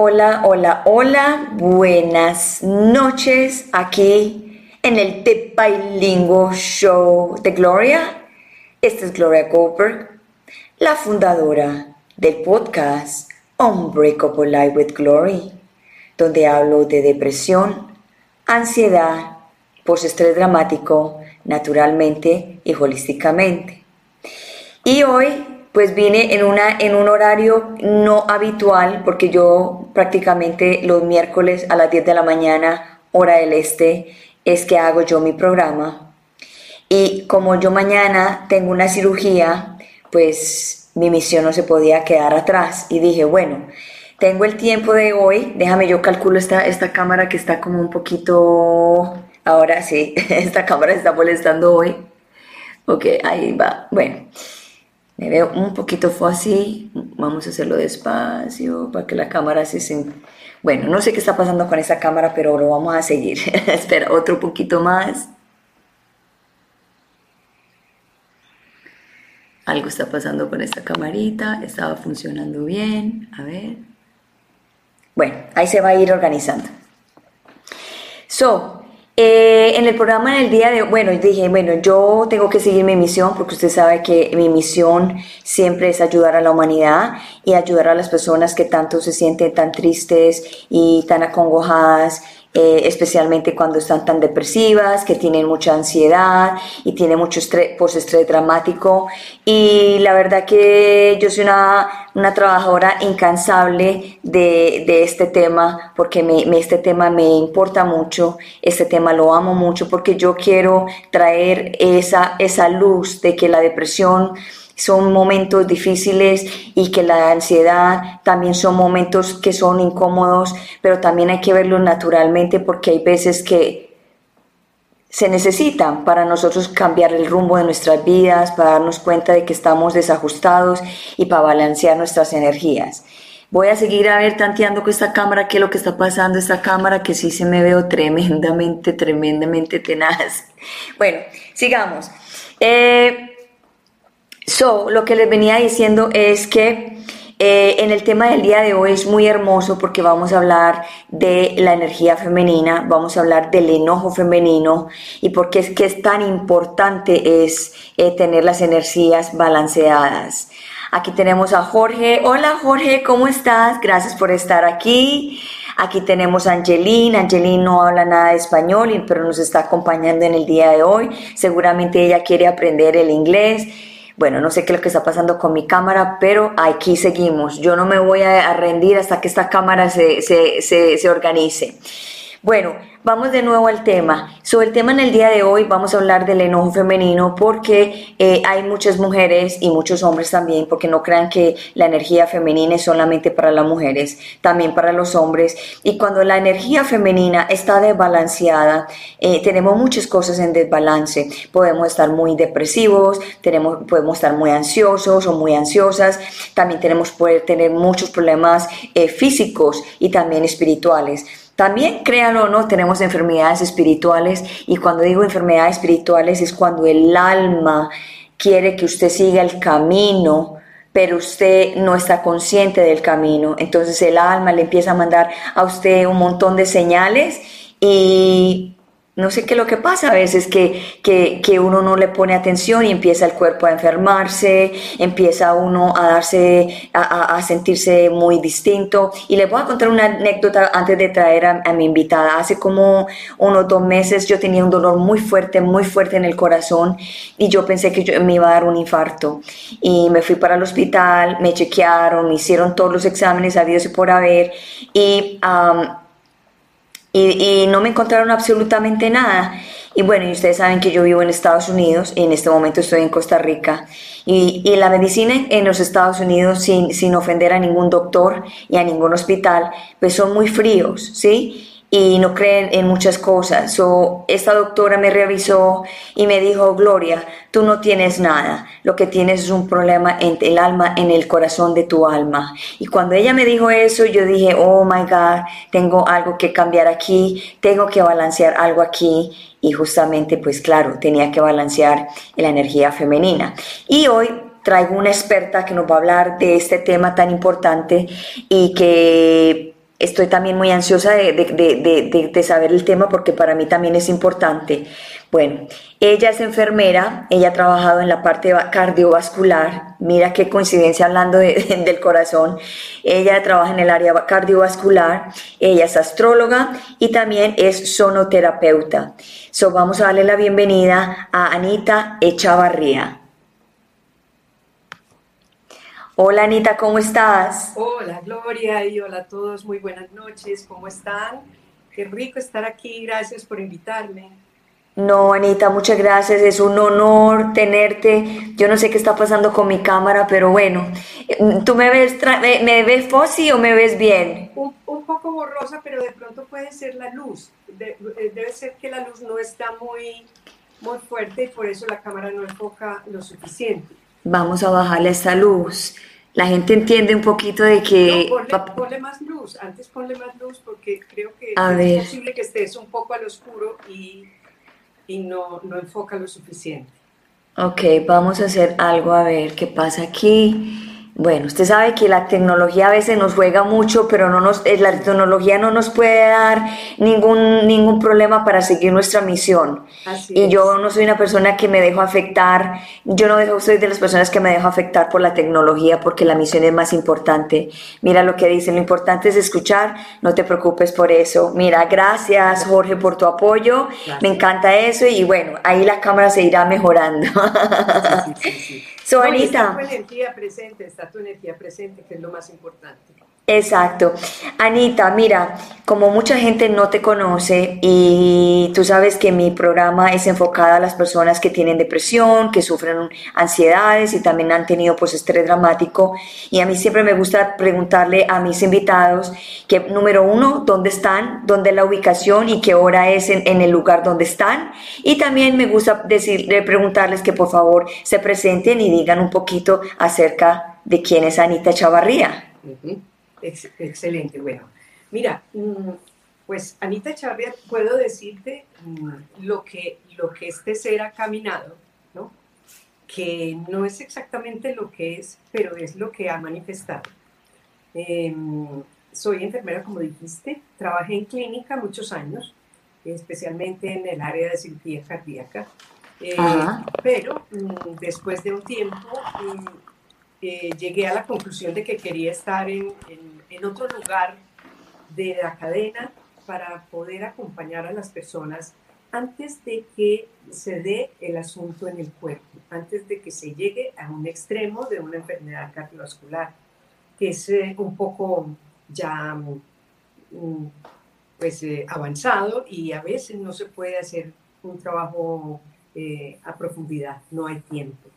Hola, hola, hola, buenas noches aquí en el Te Show de Gloria. Esta es Gloria Goldberg, la fundadora del podcast Unbreakable Life with Glory, donde hablo de depresión, ansiedad, postestrés dramático, naturalmente y holísticamente. Y hoy pues vine en, una, en un horario no habitual, porque yo prácticamente los miércoles a las 10 de la mañana, hora del este, es que hago yo mi programa. Y como yo mañana tengo una cirugía, pues mi misión no se podía quedar atrás. Y dije, bueno, tengo el tiempo de hoy, déjame yo calculo esta, esta cámara que está como un poquito... Ahora sí, esta cámara está molestando hoy. Ok, ahí va. Bueno, me veo un poquito así, vamos a hacerlo despacio para que la cámara se... Bueno, no sé qué está pasando con esta cámara, pero lo vamos a seguir. Espera, otro poquito más. Algo está pasando con esta camarita, estaba funcionando bien, a ver. Bueno, ahí se va a ir organizando. So, eh, en el programa en el día de bueno, dije, bueno, yo tengo que seguir mi misión porque usted sabe que mi misión siempre es ayudar a la humanidad y ayudar a las personas que tanto se sienten tan tristes y tan acongojadas eh, especialmente cuando están tan depresivas, que tienen mucha ansiedad y tienen mucho estrés, postestrés dramático. Y la verdad que yo soy una, una trabajadora incansable de, de este tema, porque me, este tema me importa mucho, este tema lo amo mucho, porque yo quiero traer esa, esa luz de que la depresión son momentos difíciles y que la ansiedad también son momentos que son incómodos, pero también hay que verlos naturalmente porque hay veces que se necesitan para nosotros cambiar el rumbo de nuestras vidas, para darnos cuenta de que estamos desajustados y para balancear nuestras energías. Voy a seguir a ver tanteando con esta cámara qué es lo que está pasando, esta cámara que sí se me veo tremendamente, tremendamente tenaz. Bueno, sigamos. Eh, So, lo que les venía diciendo es que eh, en el tema del día de hoy es muy hermoso porque vamos a hablar de la energía femenina, vamos a hablar del enojo femenino y porque es que es tan importante es eh, tener las energías balanceadas. Aquí tenemos a Jorge. Hola Jorge, ¿cómo estás? Gracias por estar aquí. Aquí tenemos a Angeline. Angeline no habla nada de español, pero nos está acompañando en el día de hoy. Seguramente ella quiere aprender el inglés. Bueno, no sé qué es lo que está pasando con mi cámara, pero aquí seguimos. Yo no me voy a, rendir hasta que esta cámara se, se, se, se organice. Bueno, vamos de nuevo al tema. Sobre el tema en el día de hoy vamos a hablar del enojo femenino porque eh, hay muchas mujeres y muchos hombres también, porque no crean que la energía femenina es solamente para las mujeres, también para los hombres. Y cuando la energía femenina está desbalanceada, eh, tenemos muchas cosas en desbalance. Podemos estar muy depresivos, tenemos, podemos estar muy ansiosos o muy ansiosas, también tenemos poder tener muchos problemas eh, físicos y también espirituales. También, créanlo o no, tenemos enfermedades espirituales y cuando digo enfermedades espirituales es cuando el alma quiere que usted siga el camino, pero usted no está consciente del camino. Entonces el alma le empieza a mandar a usted un montón de señales y no sé qué lo que pasa a veces, que, que, uno no le pone atención y empieza el cuerpo a enfermarse, empieza uno a darse, a, sentirse muy distinto. Y les voy a contar una anécdota antes de traer a, mi invitada. Hace como unos dos meses yo tenía un dolor muy fuerte, muy fuerte en el corazón y yo pensé que yo, me iba a dar un infarto. Y me fui para el hospital, me chequearon, me hicieron todos los exámenes habidos y por haber. Y y, no me encontraron absolutamente nada. Y bueno, y ustedes saben que yo vivo en Estados Unidos y en este momento estoy en Costa Rica. Y, y la medicina en los Estados Unidos, sin, sin, ofender a ningún doctor y a ningún hospital, pues son muy fríos, ¿sí? Y no creen en muchas cosas. So, esta doctora me revisó y me dijo, Gloria, tú no tienes nada, lo que tienes es un problema en el alma, en el corazón de tu alma. Y cuando ella me dijo eso, yo dije, oh my God, tengo algo que cambiar aquí, tengo que balancear algo aquí. Y justamente, pues claro, tenía que balancear la energía femenina. Y hoy traigo una experta que nos va a hablar de este tema tan importante y que estoy también muy ansiosa de, saber el tema porque para mí también es importante. Bueno, ella es enfermera, ella ha trabajado en la parte cardiovascular, mira qué coincidencia hablando del corazón, ella trabaja en el área cardiovascular, ella es astróloga y también es sonoterapeuta. So, vamos a darle la bienvenida a Anita Echavarría. Hola Anita, ¿cómo estás? Hola Gloria y hola a todos, muy buenas noches, ¿cómo están? Qué rico estar aquí, gracias por invitarme. No, Anita, muchas gracias, es un honor tenerte. Yo no sé qué está pasando con mi cámara, pero bueno, ¿tú me ves, me, ves fósil o me ves bien? Un, poco borrosa, pero de pronto puede ser la luz. Eh, debe ser que la luz no está muy, muy fuerte y por eso la cámara no enfoca lo suficiente. Vamos a bajarle esta luz la gente entiende un poquito de que... No, ponle, más luz, antes ponle más luz porque creo que es posible que estés un poco al oscuro y, y no, no enfoca lo suficiente. Ok, vamos a hacer algo a ver qué pasa aquí. Bueno, usted sabe que la tecnología a veces nos juega mucho, pero no nos, eh, la tecnología no nos puede dar ningún, ningún problema para seguir nuestra misión. y yo no soy una persona que me dejo afectar, yo no dejo, soy de las personas que me dejo afectar por la tecnología porque la misión es más importante. Mira lo que dicen, lo importante es escuchar, no te preocupes por eso. Mira, gracias Jorge por tu apoyo, me encanta eso y bueno, ahí la cámara se irá mejorando. Sí, So, Anita. Está tu energía presente, está tu energía presente, que es lo más importante. Exacto. Anita, mira, como mucha gente no te conoce y tú sabes que mi programa es enfocado a las personas que tienen depresión, que sufren ansiedades y también han tenido pues estrés dramático y a mí siempre me gusta preguntarle a mis invitados que número uno, dónde están, dónde es la ubicación y qué hora es en, el lugar donde están y también me gusta decirle, preguntarles que por favor se presenten y digan un poquito acerca de quién es Anita Chavarría excelente, bueno. Mira, mm, pues Anita Chavarría, puedo decirte mm, lo que, lo que este ser ha caminado, ¿no? Que no es exactamente lo que es, pero es lo que ha manifestado. Em, soy enfermera, como dijiste, trabajé en clínica muchos años, especialmente en el área de cirugía cardíaca. Eh, pero mm, después de un tiempo eh, llegué a la conclusión de que quería estar en, en, otro lugar de la cadena para poder acompañar a las personas antes de que se dé el asunto en el cuerpo, antes de que se llegue a un extremo de una enfermedad cardiovascular, que es eh, un poco ya mm, pues, eh, avanzado y a veces no se puede hacer un trabajo a profundidad, no hay tiempo.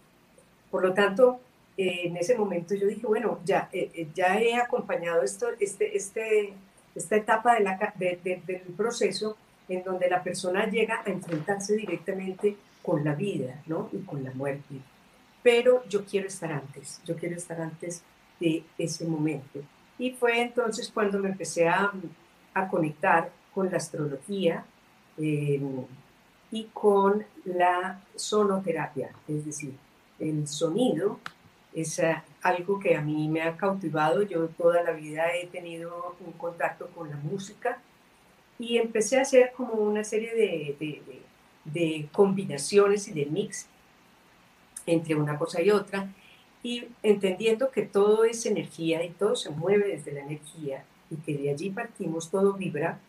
Por lo tanto, en ese momento yo dije, bueno, ya, eh, eh, ya he acompañado esto, este, este, esta etapa de la, del proceso en donde la persona llega a enfrentarse directamente con la vida ¿no? y con la muerte. Pero yo quiero estar antes, yo quiero estar antes de ese momento. Y fue entonces cuando me empecé a, a conectar con la astrología em, y con la sonoterapia, es decir, el sonido es eh, algo que a mí me ha cautivado. Yo toda la vida he tenido un contacto con la música y empecé a hacer como una serie de, de, combinaciones y de mix entre una cosa y otra y entendiendo que todo es energía y todo se mueve desde la energía y que de allí partimos, todo vibra.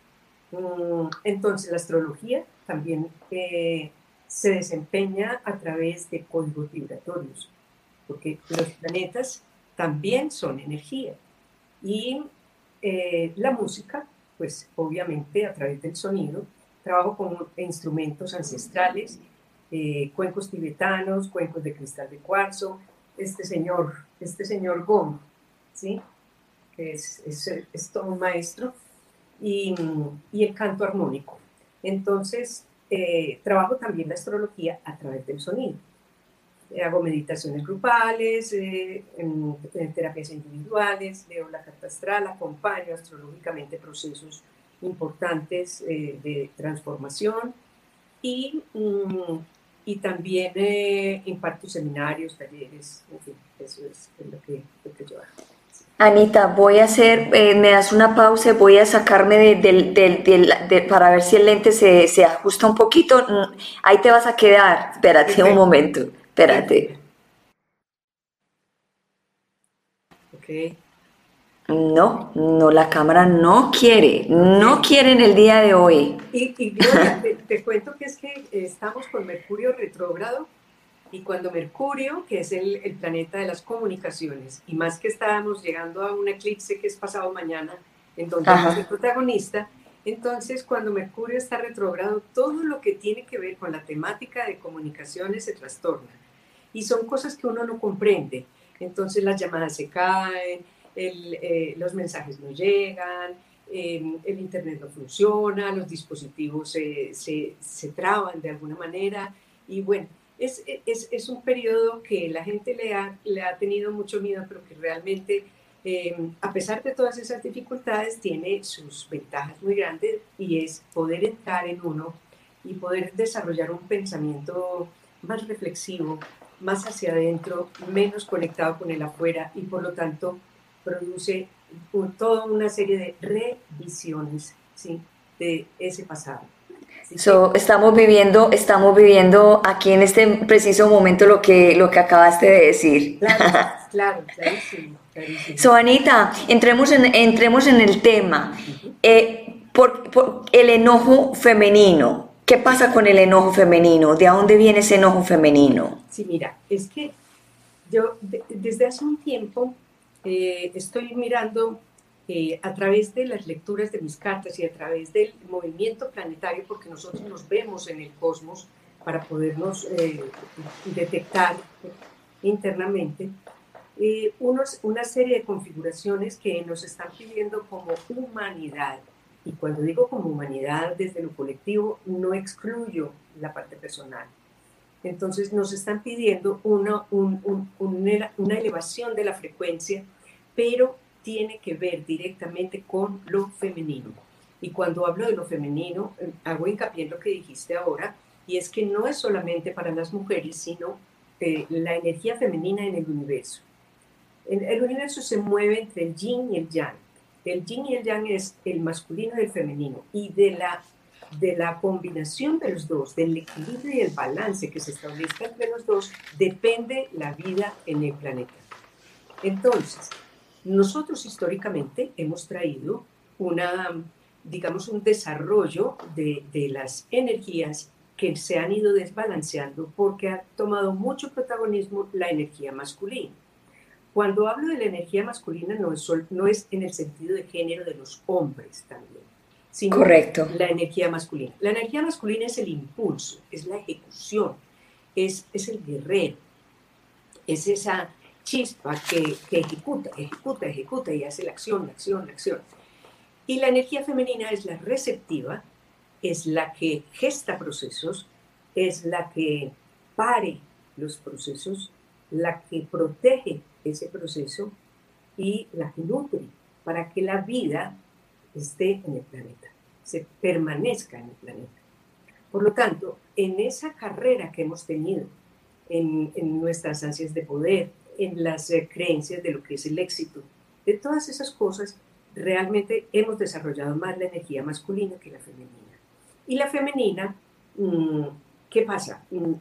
Mm, entonces la astrología también eh, se desempeña a través de códigos vibratorios porque los planetas también son energía. Y eh, la música, pues obviamente a través del sonido, trabajo con instrumentos ancestrales, eh, cuencos tibetanos, cuencos de cristal de cuarzo, este señor, este señor Gom, ¿sí? que es, es, todo un maestro. y, y el canto armónico. Entonces, eh, trabajo también la astrología a través del sonido. Hago meditaciones grupales, en, en, terapias individuales, leo la carta astral, acompaño astrológicamente procesos importantes de transformación y mm, y también eh, imparto seminarios, talleres, en fin, eso es, lo, que, yo hago. Anita, voy a hacer, eh, me das una pausa, voy a sacarme de, para ver si el lente se, se, ajusta un poquito. Mm, ahí te vas a quedar. Espérate un momento, espérate. Ok. No, no, la cámara no quiere, no quiere en el día de hoy. Y, y te, cuento que es que estamos con Mercurio retrógrado y cuando Mercurio, que es el, el, planeta de las comunicaciones, y más que estábamos llegando a un eclipse que es pasado mañana, en donde es el protagonista, entonces cuando Mercurio está retrógrado, todo lo que tiene que ver con la temática de comunicaciones se trastorna. Y son cosas que uno no comprende. Entonces las llamadas se caen, eh, los mensajes no llegan, em, el Internet no funciona, los dispositivos se, se, traban de alguna manera y bueno, es, es, es, un periodo que la gente le ha, le ha tenido mucho miedo, pero que realmente, em, a pesar de todas esas dificultades, tiene sus ventajas muy grandes y es poder entrar en uno y poder desarrollar un pensamiento más reflexivo, más hacia adentro, menos conectado con el afuera y por lo tanto produce toda una serie de revisiones ¿sí? de ese pasado. estamos viviendo, estamos viviendo aquí en este preciso momento lo que, lo que acabaste de decir. Claro, claro, clarísimo, So, Anita, entremos en, entremos en el tema. Eh, por, el enojo femenino. ¿Qué pasa con el enojo femenino? ¿De dónde viene ese enojo femenino? Sí, mira, es que yo desde hace un tiempo eh, estoy mirando eh, a través de las lecturas de mis cartas y a través del movimiento planetario, porque nosotros nos vemos en el cosmos para podernos eh, detectar internamente, unos, una serie de configuraciones que nos están pidiendo como humanidad. Y cuando digo como humanidad desde lo colectivo, no excluyo la parte personal. Entonces nos están pidiendo una, una elevación de la frecuencia pero tiene que ver directamente con lo femenino. Y cuando hablo de lo femenino, eh, hago hincapié en lo que dijiste ahora, y es que no es solamente para las mujeres, sino eh, la energía femenina en el universo. El universo se mueve entre el yin y el yang. El yin y el yang es el masculino y el femenino, y de la, de la combinación de los dos, del equilibrio y el balance que se establezca entre los dos, depende la vida en el planeta. Entonces, nosotros históricamente hemos traído una, digamos, un desarrollo de, las energías que se han ido desbalanceando porque ha tomado mucho protagonismo la energía masculina. Cuando hablo de la energía masculina no es, no es en el sentido de género de los hombres también, sino Correcto. la energía masculina. La energía masculina es el impulso, es la ejecución, es, es el guerrero, es esa chispa que, ejecuta, ejecuta, ejecuta y hace la acción, la acción, la acción. Y la energía femenina es la receptiva, es la que gesta procesos, es la que pare los procesos, la que protege ese proceso y la que nutre para que la vida esté en el planeta, se permanezca en el planeta. Por lo tanto, en esa carrera que hemos tenido, en, nuestras ansias de poder, en las eh, creencias de lo que es el éxito. De todas esas cosas, realmente hemos desarrollado más la energía masculina que la femenina. Y la femenina, mm, ¿qué pasa? Mm,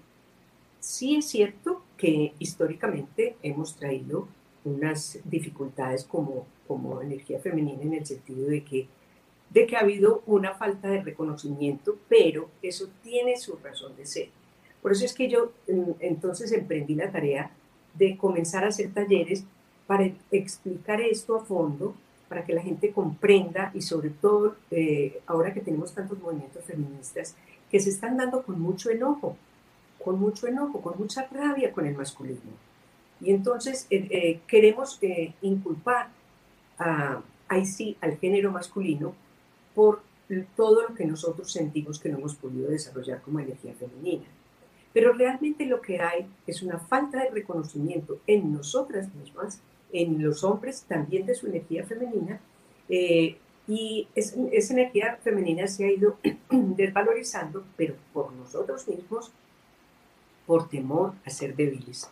sí es cierto que históricamente hemos traído unas dificultades como, como energía femenina en el sentido de que, de que ha habido una falta de reconocimiento, pero eso tiene su razón de ser. Por eso es que yo entonces emprendí la tarea de comenzar a hacer talleres para explicar esto a fondo, para que la gente comprenda y sobre todo eh, ahora que tenemos tantos movimientos feministas que se están dando con mucho enojo, con mucho enojo, con mucha rabia con el masculismo. Y entonces eh, eh, queremos inculpar a, ahí sí al género masculino por todo lo que nosotros sentimos que no hemos podido desarrollar como energía femenina. Pero realmente lo que hay es una falta de reconocimiento en nosotras mismas, en los hombres también de su energía femenina, eh, y esa energía femenina se ha ido desvalorizando, pero por nosotros mismos, por temor a ser débiles.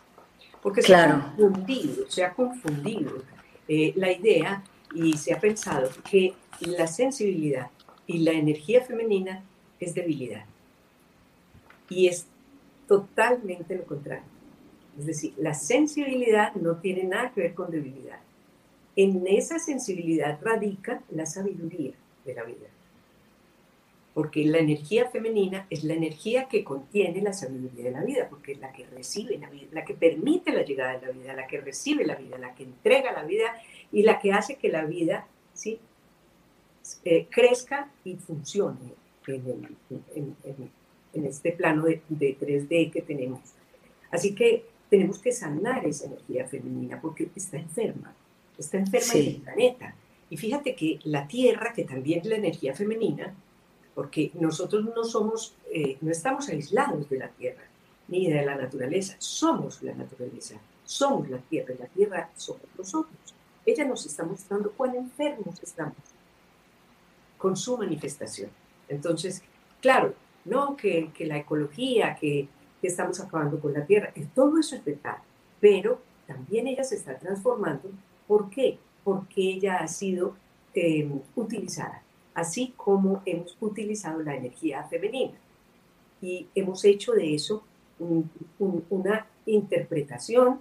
Porque se ha confundido, se ha confundido eh, la idea y se ha pensado que la sensibilidad y la energía femenina es debilidad. Y es totalmente lo contrario. Es decir, la sensibilidad no tiene nada que ver con debilidad. En esa sensibilidad radica la sabiduría de la vida. Porque la energía femenina es la energía que contiene la sabiduría de la vida, porque es la que recibe la vida, la que permite la llegada de la vida, la que recibe la vida, la que entrega la vida y la que hace que la vida ¿sí? Eh, crezca y funcione en, este plano de, 3D que tenemos. Así que tenemos que sanar esa energía femenina porque está enferma, está enferma en el planeta. Y fíjate que la Tierra, que también es la energía femenina, porque nosotros no somos, eh, no estamos aislados de la Tierra ni de la naturaleza, somos la naturaleza, somos la Tierra, y la Tierra somos nosotros. Ella nos está mostrando cuán enfermos estamos con su manifestación. Entonces, claro, no que, la ecología, que, estamos acabando con la tierra, todo eso es verdad, pero también ella se está transformando. ¿Por qué? Porque ella ha sido em, utilizada, así como hemos utilizado la energía femenina. Y hemos hecho de eso una interpretación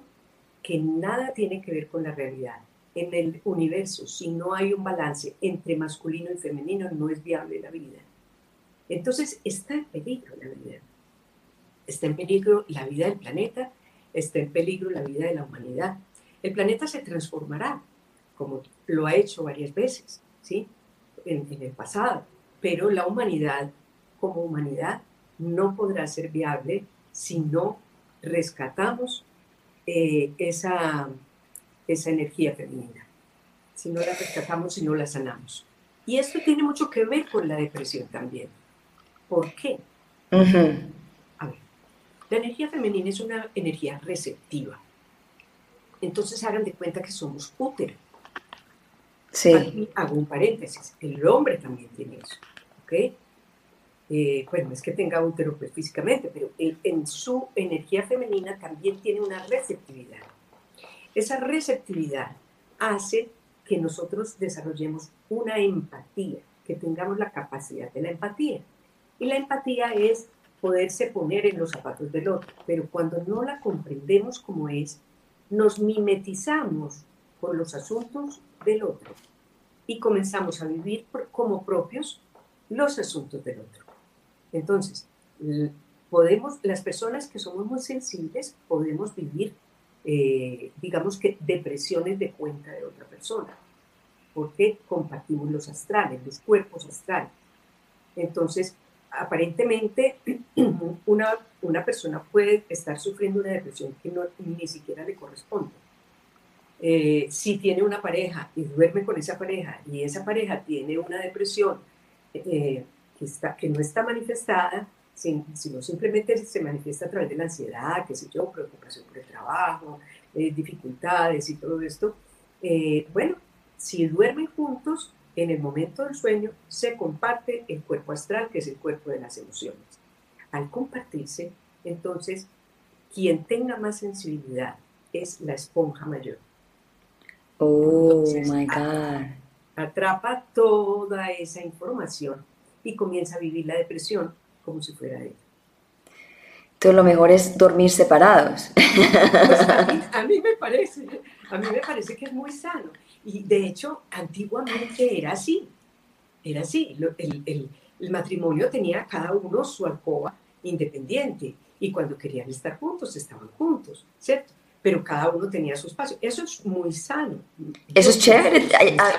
que nada tiene que ver con la realidad en el universo, si no hay un balance entre masculino y femenino, no es viable la vida. Entonces está en peligro la vida. Está en peligro la vida del planeta, está en peligro la vida de la humanidad. El planeta se transformará, como lo ha hecho varias veces, ¿sí? En, el pasado, pero la humanidad como humanidad no podrá ser viable si no rescatamos eh, esa esa energía femenina, si no la rescatamos, si no la sanamos. Y esto tiene mucho que ver con la depresión también. ¿Por qué? A ver, la energía femenina es una energía receptiva. Entonces hagan de cuenta que somos útero. Sí. hago un paréntesis. El hombre también tiene eso. ¿Ok? Eh, bueno, es que tenga útero pues, físicamente, pero en su energía femenina también tiene una receptividad. Esa receptividad hace que nosotros desarrollemos una empatía, que tengamos la capacidad de la empatía. Y la empatía es poderse poner en los zapatos del otro, pero cuando no la comprendemos como es, nos mimetizamos por los asuntos del otro y comenzamos a vivir como propios los asuntos del otro. Entonces, podemos, las personas que somos muy sensibles, podemos vivir eh, digamos que depresiones de cuenta de otra persona, porque compartimos los astrales, los cuerpos astrales. Entonces, aparentemente, una, una persona puede estar sufriendo una depresión que no, ni siquiera le corresponde. Eh, si tiene una pareja y duerme con esa pareja y esa pareja tiene una depresión eh, que, está, que no está manifestada, sino simplemente se manifiesta a través de la ansiedad, qué sé yo, preocupación por el trabajo, eh, dificultades y todo esto. Eh, bueno, si duermen juntos, en el momento del sueño se comparte el cuerpo astral, que es el cuerpo de las emociones. Al compartirse, entonces, quien tenga más sensibilidad es la esponja mayor. Oh, my God. Atrapa toda esa información y comienza a vivir la depresión como si fuera él. Entonces lo mejor es dormir separados. Pues a, mí, me parece, a mí me parece que es muy sano. Y de hecho, antiguamente era así. Era así. El, el, el matrimonio tenía cada uno su alcoba independiente. Y cuando querían estar juntos, estaban juntos, ¿cierto? Pero cada uno tenía su espacio. Eso es muy sano. Eso es chévere,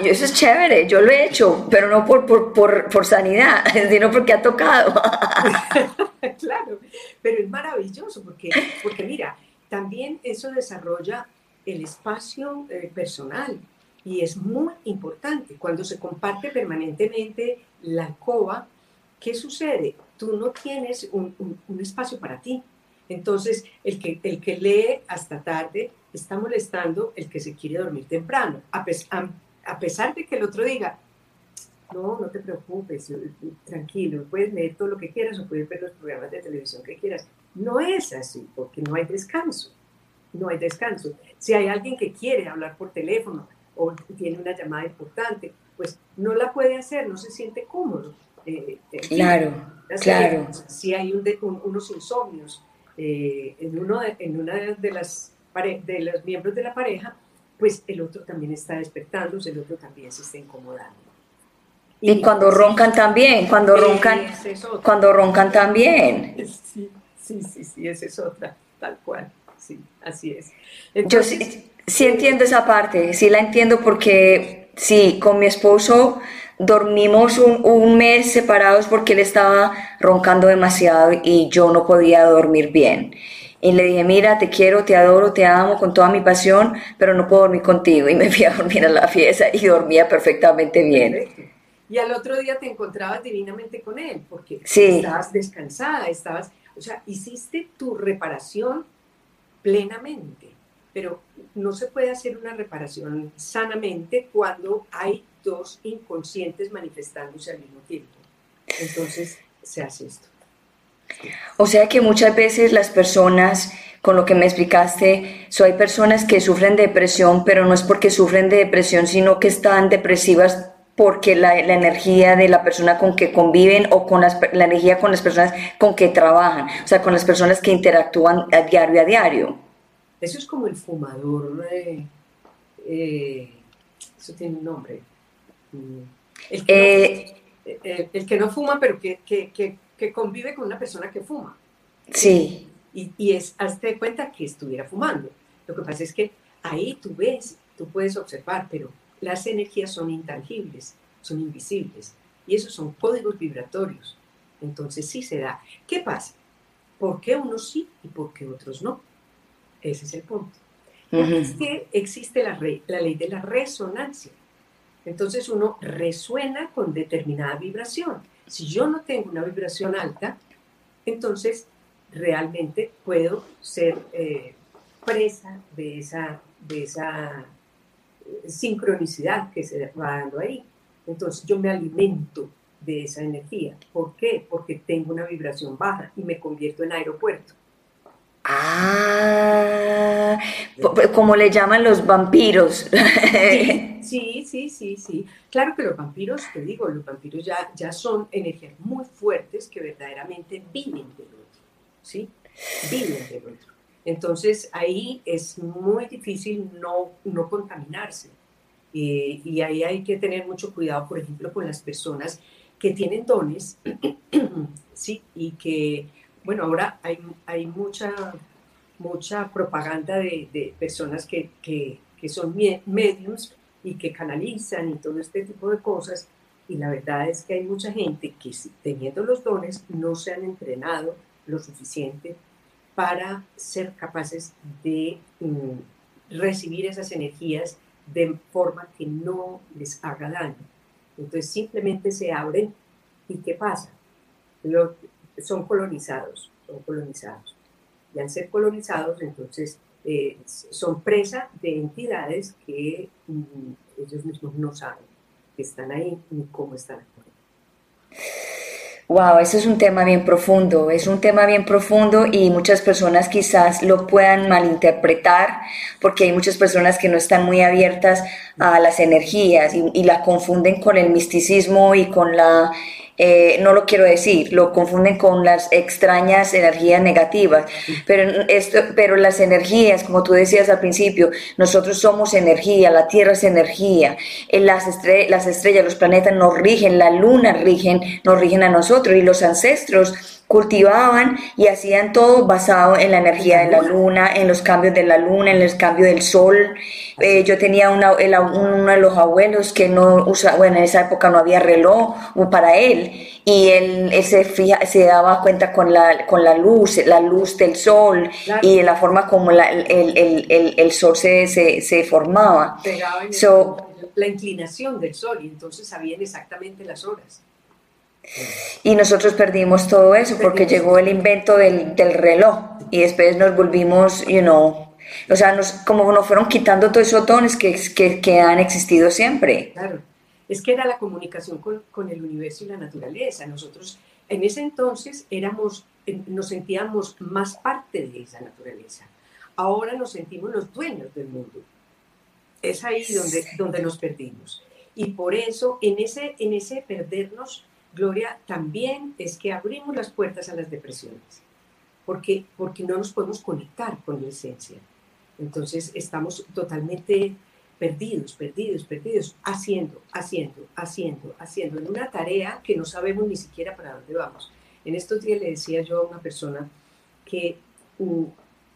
eso es chévere, yo lo he hecho, pero no por, por, por, por sanidad, sino porque ha tocado. claro, pero es maravilloso porque, porque mira, también eso desarrolla el espacio eh, personal, Y es muy importante. Cuando se comparte permanentemente la alcoba, ¿qué sucede? Tú no tienes un, espacio para ti. Entonces, el que, el que lee hasta tarde está molestando el que se quiere dormir temprano, a, a pesar de que el otro diga, no, no te preocupes, tranquilo, puedes leer todo lo que quieras o puedes ver los programas de televisión que quieras. No es así, porque no hay descanso, no hay descanso. Si hay alguien que quiere hablar por teléfono o tiene una llamada importante, pues no la puede hacer, no se siente cómodo. Eh, claro, claro. Si hay unos insomnios eh, en, uno en una de las de los miembros de la pareja, pues el otro también está despertándose, el otro también se está incomodando. Y, cuando roncan también, cuando roncan, cuando roncan también. Sí, sí, sí, sí, esa es otra, tal cual, sí, así es. Yo sí, sí entiendo esa parte, sí la entiendo porque sí, con mi esposo dormimos un, un, mes separados porque él estaba roncando demasiado y yo no podía dormir bien. Y le dije, mira, te quiero, te adoro, te amo con toda mi pasión, pero no puedo dormir contigo. Y me fui a dormir a la fiesta y dormía perfectamente bien. Y al otro día te encontrabas divinamente con él, porque estabas descansada, estabas, o sea, hiciste tu reparación plenamente, pero no se puede hacer una reparación sanamente cuando hay dos inconscientes manifestándose al mismo tiempo. Entonces se hace esto. O sea que muchas veces las personas, con lo que me explicaste, so hay personas que sufren de depresión, pero no es porque sufren de depresión, sino que están depresivas porque la, energía de la persona con que conviven o con las, la energía con las personas con que trabajan, o sea, con las personas que interactúan a diario a diario. Eso es como el fumador, eh, eh, eso tiene un nombre. El que, no, eh, el, que no fuma, pero que, que, que que convive con una persona que fuma. Sí. Y, y es, hazte cuenta que estuviera fumando. Lo que pasa es que ahí tú ves, tú puedes observar, pero las energías son intangibles, son invisibles. Y esos son códigos vibratorios. Entonces sí se da. ¿Qué pasa? ¿Por qué unos sí y por qué otros no? Ese es el punto. Es que existe la, la ley de la resonancia. Entonces uno resuena con determinada vibración. Si yo no tengo una vibración alta, entonces realmente puedo ser eh, presa de esa, de esa eh, sincronicidad que se va dando ahí. Entonces yo me alimento de esa energía. ¿Por qué? Porque tengo una vibración baja y me convierto en aeropuerto. Ah, como le llaman los vampiros. Sí, sí, sí, sí, Claro que los vampiros, te digo, los vampiros ya, ya son energías muy fuertes que verdaderamente viven del otro, ¿sí? Viven del otro. Entonces ahí es muy difícil no, no contaminarse. y ahí hay que tener mucho cuidado, por ejemplo, con las personas que tienen dones, ¿sí? Y que bueno, ahora hay, mucha, mucha propaganda de, personas que, son mediums y que canalizan y todo este tipo de cosas. Y la verdad es que hay mucha gente que teniendo los dones no se han entrenado lo suficiente para ser capaces de mm, recibir esas energías de forma que no les haga daño. Entonces simplemente se abren y ¿qué pasa? Son colonizados, son colonizados. Y al ser colonizados, entonces eh, son presa de entidades que mm, ellos mismos no saben que están ahí ni cómo están Wow, eso es un tema bien profundo, es un tema bien profundo y muchas personas quizás lo puedan malinterpretar porque hay muchas personas que no están muy abiertas a las energías y, y la confunden con el misticismo y con la eh, no lo quiero decir, lo confunden con las extrañas energías negativas, pero, esto, pero las energías, como tú decías al principio, nosotros somos energía, la Tierra es energía, eh, las, las estrellas, los planetas nos rigen, la luna rigen, nos rigen a nosotros y los ancestros cultivaban y hacían todo basado en la energía de la luna, en los cambios de la luna, en el cambio del sol. Eh, yo tenía una, uno de los abuelos que no usaba, bueno, en esa época no había reloj para él y él, se, se daba cuenta con la, con la luz, la luz del sol y la forma como la, el, el, el, sol se, se, se formaba. la inclinación del sol y entonces sabían exactamente las horas. Y nosotros perdimos todo eso porque llegó el invento del, del, reloj y después nos volvimos, you know, o sea, nos, como nos fueron quitando todos esos dones que, que, que, han existido siempre. Claro, es que era la comunicación con, con, el universo y la naturaleza. Nosotros en ese entonces éramos, nos sentíamos más parte de esa naturaleza. Ahora nos sentimos los dueños del mundo. Es ahí donde, donde nos perdimos. Y por eso, en ese, en ese perdernos, Gloria, también es que abrimos las puertas a las depresiones, porque, porque no nos podemos conectar con la esencia. Entonces estamos totalmente perdidos, perdidos, perdidos, haciendo, haciendo, haciendo, haciendo, en una tarea que no sabemos ni siquiera para dónde vamos. En estos días le decía yo a una persona que mm,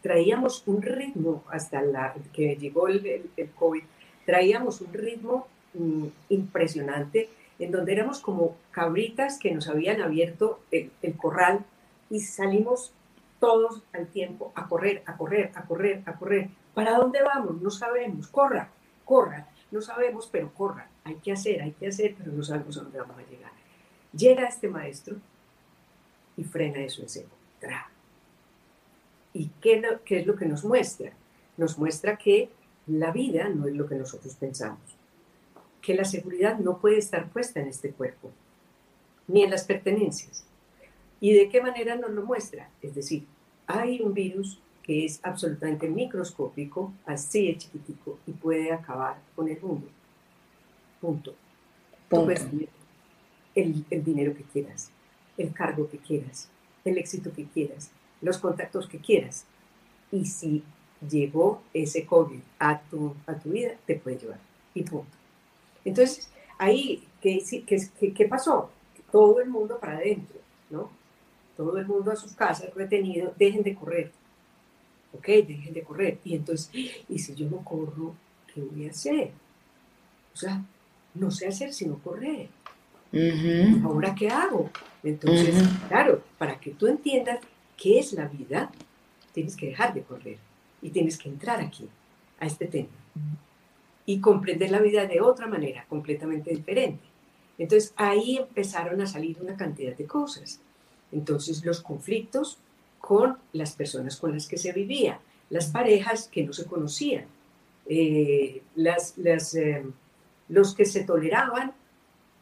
traíamos un ritmo hasta la, que llegó el, el, COVID, traíamos un ritmo mm, impresionante en donde éramos como cabritas que nos habían abierto el, corral y salimos todos al tiempo a correr, a correr, a correr, a correr. ¿Para dónde vamos? No sabemos. Corra, corra. No sabemos, pero corra. Hay que hacer, hay que hacer, pero no sabemos a dónde vamos a llegar. Llega este maestro y frena eso en seco. ¿Y qué, qué es lo que nos muestra? Nos muestra que la vida no es lo que nosotros pensamos que la seguridad no puede estar puesta en este cuerpo, ni en las pertenencias. ¿Y de qué manera nos lo muestra? Es decir, hay un virus que es absolutamente microscópico, así de chiquitico, y puede acabar con el mundo. Punto. Punto. el, el dinero que quieras, el cargo que quieras, el éxito que quieras, los contactos que quieras. Y si llegó ese COVID a tu, a tu vida, te puede llevar. Y punto. Entonces, ahí, ¿qué, qué, qué pasó? Todo el mundo para adentro, ¿no? Todo el mundo a sus casas retenido, dejen de correr. ¿Ok? Dejen de correr. Y entonces, ¿y si yo no corro, qué voy a hacer? O sea, no sé hacer sino correr. ¿Ahora qué hago? Entonces, claro, para que tú entiendas qué es la vida, tienes que dejar de correr y tienes que entrar aquí, a este tema y comprender la vida de otra manera, completamente diferente. Entonces ahí empezaron a salir una cantidad de cosas. Entonces los conflictos con las personas con las que se vivía, las parejas que no se conocían, eh, las, eh, los que se toleraban,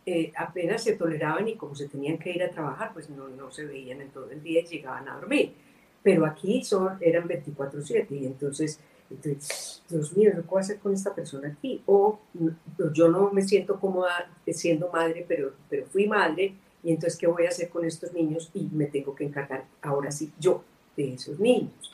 eh, apenas se toleraban y como se tenían que ir a trabajar, pues no, no se veían en todo el día y llegaban a dormir. Pero aquí son, eran 24/7 y entonces entonces, Dios mío, ¿qué puedo hacer con esta persona aquí? O yo no me siento cómoda siendo madre, pero, pero fui madre, y entonces, ¿qué voy a hacer con estos niños? Y me tengo que encargar ahora sí yo de esos niños.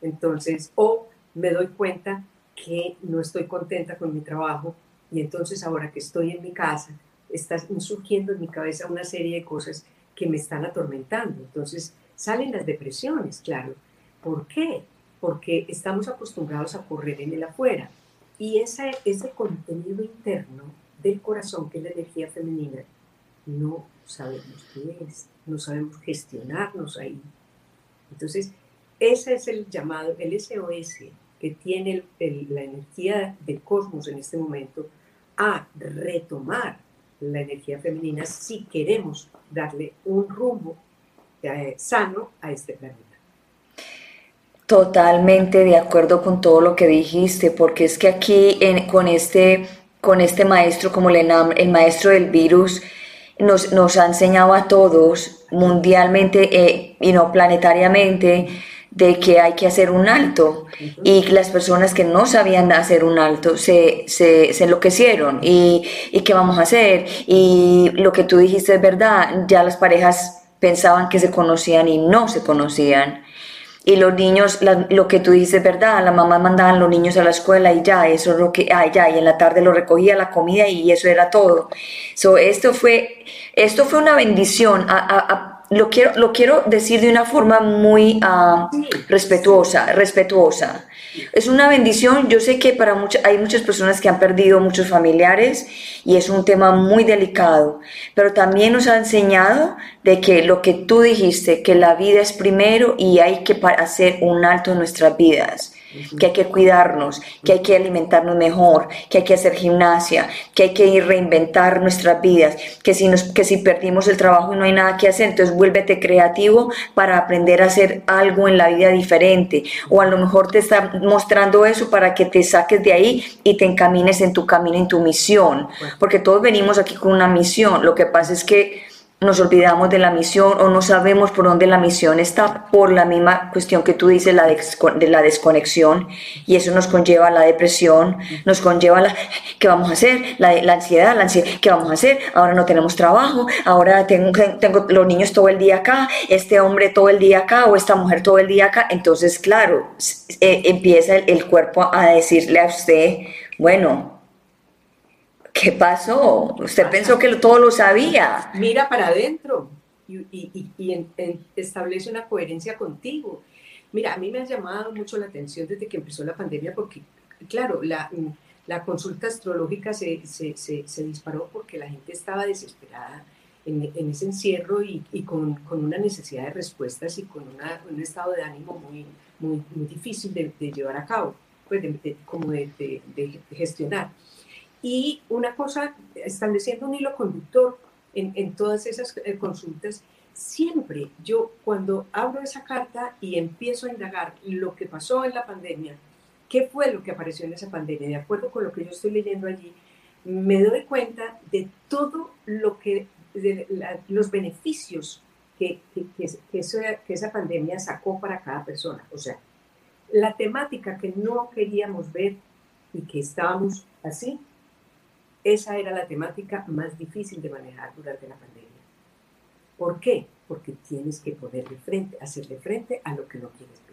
Entonces, o me doy cuenta que no estoy contenta con mi trabajo, y entonces ahora que estoy en mi casa, está surgiendo en mi cabeza una serie de cosas que me están atormentando. Entonces, salen las depresiones, claro. ¿Por qué? Porque estamos acostumbrados a correr en el afuera. Y ese, ese contenido interno del corazón, que es la energía femenina, no sabemos qué es, no sabemos gestionarnos ahí. Entonces, ese es el llamado, el SOS que tiene la energía del cosmos en este momento a retomar la energía femenina si queremos darle un rumbo eh, sano a este planeta. Totalmente de acuerdo con todo lo que dijiste, porque es que aquí con, este, con este maestro, como le el maestro del virus, nos, nos ha enseñado a todos mundialmente eh, y no planetariamente de que hay que hacer un alto. Y las personas que no sabían hacer un alto se, se, se enloquecieron. Y, y qué vamos a hacer y lo que tú dijiste es verdad, ya las parejas pensaban que se conocían y no se conocían y los niños, lo que tú dices, ¿verdad? La mamá mandaban los niños a la escuela y ya, eso es lo que, ah, ya, y en la tarde lo recogía la comida y eso era todo. So, esto fue, esto fue una bendición. lo quiero, lo quiero decir de una forma muy ah, respetuosa, respetuosa. Es una bendición, yo sé que para muchas, hay muchas personas que han perdido muchos familiares y es un tema muy delicado, pero también nos ha enseñado de que lo que tú dijiste, que la vida es primero y hay que hacer un alto en nuestras vidas que hay que cuidarnos, que hay que alimentarnos mejor, que hay que hacer gimnasia, que hay que ir reinventar nuestras vidas, que si, nos, que si perdimos el trabajo y no hay nada que hacer, entonces vuélvete creativo para aprender a hacer algo en la vida diferente. O a lo mejor te está mostrando eso para que te saques de ahí y te encamines en tu camino, en tu misión. Porque todos venimos aquí con una misión. Lo que pasa es que nos olvidamos de la misión o no sabemos por dónde la misión está por la misma cuestión que tú dices la de, la desconexión y eso nos conlleva la depresión, nos conlleva la ¿qué vamos a hacer? La, ansiedad, la ansiedad, ¿qué vamos a hacer? Ahora no tenemos trabajo, ahora tengo, tengo los niños todo el día acá, este hombre todo el día acá o esta mujer todo el día acá, entonces claro, eh, empieza el cuerpo a decirle a usted, bueno, ¿Qué pasó? Usted pensó que todo lo sabía. Mira para adentro y, establece una coherencia contigo. Mira, a mí me ha llamado mucho la atención desde que empezó la pandemia porque, claro, la, consulta astrológica se, disparó porque la gente estaba desesperada en, ese encierro y, con, una necesidad de respuestas y con un estado de ánimo muy, muy, difícil de, llevar a cabo, pues como de gestionar. Y una cosa, estableciendo un hilo conductor en, en todas esas eh, consultas, siempre yo cuando abro esa carta y empiezo a indagar lo que pasó en la pandemia, qué fue lo que apareció en esa pandemia, de acuerdo con lo que yo estoy leyendo allí, me doy cuenta de todo lo que, de los beneficios que, que, que, que esa pandemia sacó para cada persona. O sea, la temática que no queríamos ver y que estábamos así, esa era la temática más difícil de manejar durante la pandemia. ¿Por qué? Porque tienes que ponerle frente, hacerle frente a lo que no quieres ver.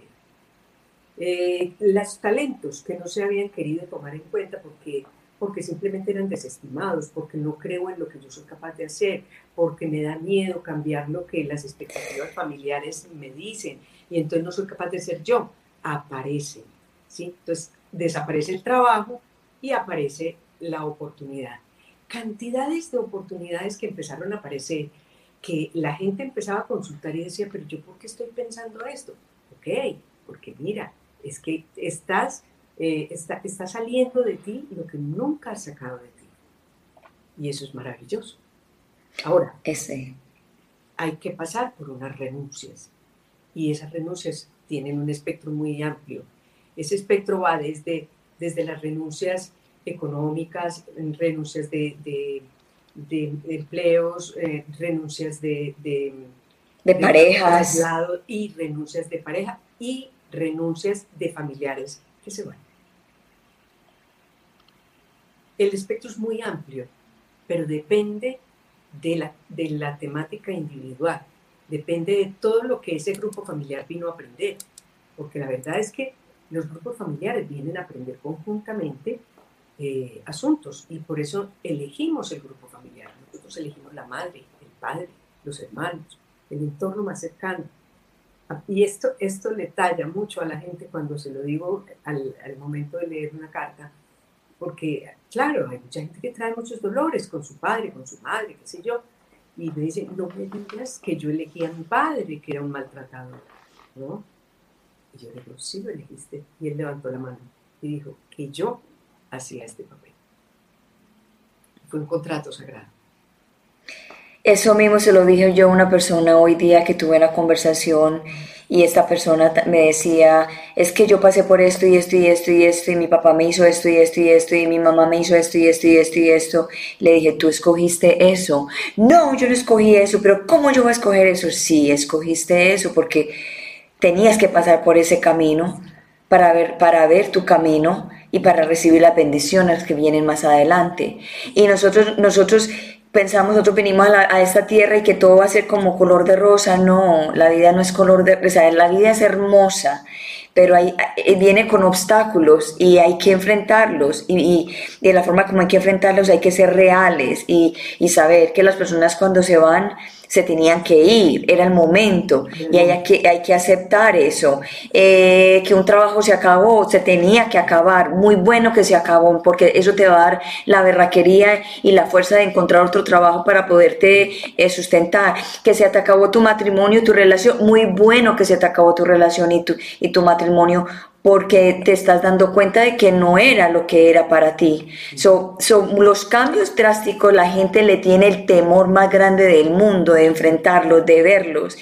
Eh, los talentos que no se habían querido tomar en cuenta porque, porque simplemente eran desestimados, porque no creo en lo que yo soy capaz de hacer, porque me da miedo cambiar lo que las expectativas familiares me dicen y entonces no soy capaz de ser yo, aparecen. ¿sí? Entonces desaparece el trabajo y aparece la oportunidad. Cantidades de oportunidades que empezaron a aparecer, que la gente empezaba a consultar y decía, pero yo por qué estoy pensando esto? Ok, porque mira, es que estás, eh, está, está saliendo de ti lo que nunca has sacado de ti. Y eso es maravilloso. Ahora, Ese. hay que pasar por unas renuncias. Y esas renuncias tienen un espectro muy amplio. Ese espectro va desde, desde las renuncias económicas, renuncias de, de, empleos, eh, renuncias de, de, parejas. y renuncias de pareja y renuncias de familiares que se van. El espectro es muy amplio, pero depende de la, de la temática individual, depende de todo lo que ese grupo familiar vino a aprender, porque la verdad es que los grupos familiares vienen a aprender conjuntamente eh, asuntos y por eso elegimos el grupo familiar. Nosotros elegimos la madre, el padre, los hermanos, el entorno más cercano. Y esto, esto le talla mucho a la gente cuando se lo digo al, momento de leer una carta, porque claro, hay mucha gente que trae muchos dolores con su padre, con su madre, qué sé yo, y me dicen, no me digas que yo elegí a mi padre, que era un maltratador, ¿no? Y yo le digo, sí lo elegiste. Y él levantó la mano y dijo, que yo hacía este papel. Fue un contrato sagrado. Eso mismo se lo dije yo a una persona hoy día que tuve una conversación y esta persona me decía, es que yo pasé por esto y esto y esto y esto y mi papá me hizo esto y esto y esto y mi mamá me hizo esto y esto y esto y esto. Le dije, ¿tú escogiste eso? No, yo no escogí eso, pero ¿cómo yo voy a escoger eso? Sí, escogiste eso porque tenías que pasar por ese camino para ver, para ver tu camino y para recibir las bendiciones que vienen más adelante. Y nosotros, nosotros pensamos, nosotros venimos a, esta tierra y que todo va a ser como color de rosa. No, la vida no es color de, o sea, la vida es hermosa, pero hay, eh, viene con obstáculos y hay que enfrentarlos y, y, de la forma como hay que enfrentarlos hay que ser reales y, y saber que las personas cuando se van se tenían que ir, era el momento y hay que, hay que aceptar eso, eh, que un trabajo se acabó, se tenía que acabar, muy bueno que se acabó, porque eso te va a dar la berraquería y la fuerza de encontrar otro trabajo para poderte eh, sustentar, que se te acabó tu matrimonio, tu relación, muy bueno que se te acabó tu relación y tu, y tu matrimonio, porque te estás dando cuenta de que no era lo que era para ti. Son los cambios drásticos, la gente le tiene el temor más grande del mundo de enfrentarlos, de verlos.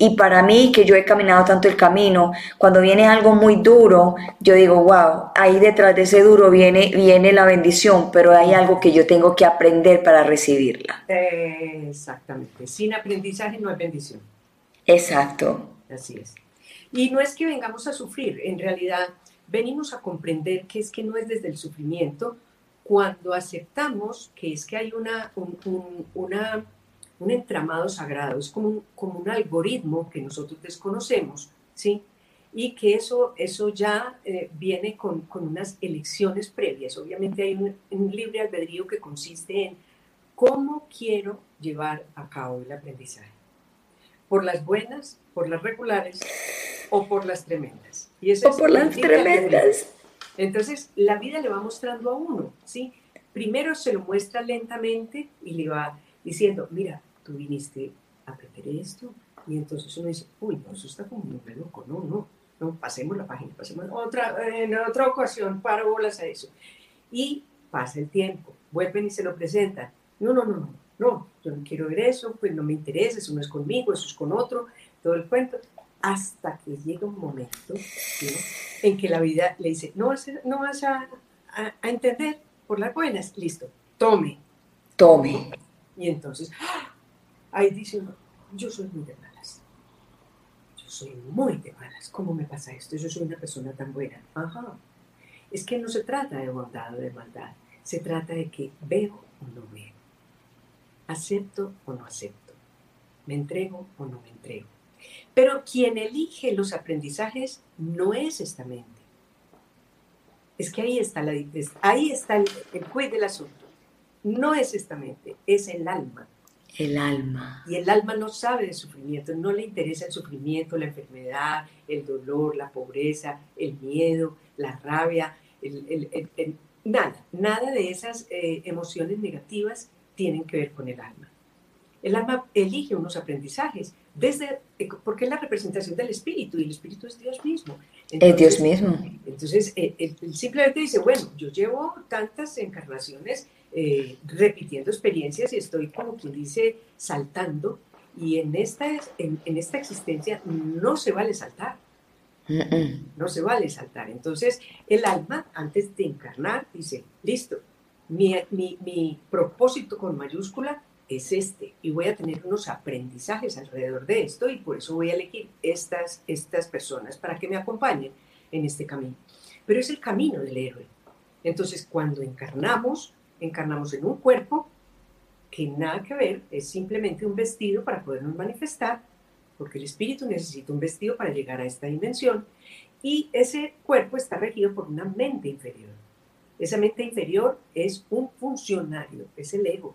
Y para mí, que yo he caminado tanto el camino, cuando viene algo muy duro, yo digo, wow, ahí detrás de ese duro viene, viene la bendición, pero hay algo que yo tengo que aprender para recibirla. exactamente. Sin aprendizaje no hay bendición. Exacto. Así es. Y no es que vengamos a sufrir, en realidad venimos a comprender que es que no es desde el sufrimiento cuando aceptamos que es que hay una, un, una, un entramado sagrado, es como un, como un algoritmo que nosotros desconocemos, ¿sí? Y que eso, eso ya eh, viene con, con, unas elecciones previas. Obviamente hay un, un libre albedrío que consiste en cómo quiero llevar a cabo el aprendizaje. Por las buenas, por las regulares o por las tremendas. Y o por las tremendas. Entonces, la vida le va mostrando a uno, ¿sí? Primero se lo muestra lentamente y le va diciendo, mira, tú viniste a aprender esto. Y entonces uno dice, uy, no, eso está como muy loco, no, no, no, pasemos la página, pasemos otra, en otra ocasión, paro bolas a eso. Y pasa el tiempo, vuelven y se lo presentan. No, no, no, no, no, yo no quiero ver eso, pues no me interesa, eso no es conmigo, eso es con otro, todo el cuento hasta que llega un momento en que la vida le dice, no vas, a, no vas a, a, entender por las buenas, listo, tome. Tome. Y entonces, ¡ah! ahí dice uno, yo soy muy de malas. Yo soy muy de malas. ¿Cómo me pasa esto? Yo soy una persona tan buena. Ajá. Es que no se trata de bondad o de maldad. Se trata de que veo o no veo. Acepto o no acepto. Me entrego o no me entrego pero quien elige los aprendizajes no es esta mente. Es que ahí está, la, ahí está el, el del asunto. No es esta mente, es el alma. El alma. Y el alma no sabe de sufrimiento, no le interesa el sufrimiento, la enfermedad, el dolor, la pobreza, el miedo, la rabia, nada, nada de esas eh, emociones negativas tienen que ver con el alma. El alma elige unos aprendizajes, desde, porque es la representación del espíritu y el espíritu es Dios mismo. es Dios mismo. Entonces, eh, simplemente dice, bueno, yo llevo tantas encarnaciones eh, repitiendo experiencias y estoy como quien dice saltando y en esta, en, en esta existencia no se vale saltar. No se vale saltar. Entonces, el alma, antes de encarnar, dice, listo, mi, mi, mi propósito con mayúscula es este y voy a tener unos aprendizajes alrededor de esto y por eso voy a elegir estas, estas personas para que me acompañen en este camino. Pero es el camino del héroe. Entonces, cuando encarnamos, encarnamos en un cuerpo que nada que ver, es simplemente un vestido para podernos manifestar, porque el espíritu necesita un vestido para llegar a esta dimensión, y ese cuerpo está regido por una mente inferior. Esa mente inferior es un funcionario, es el ego,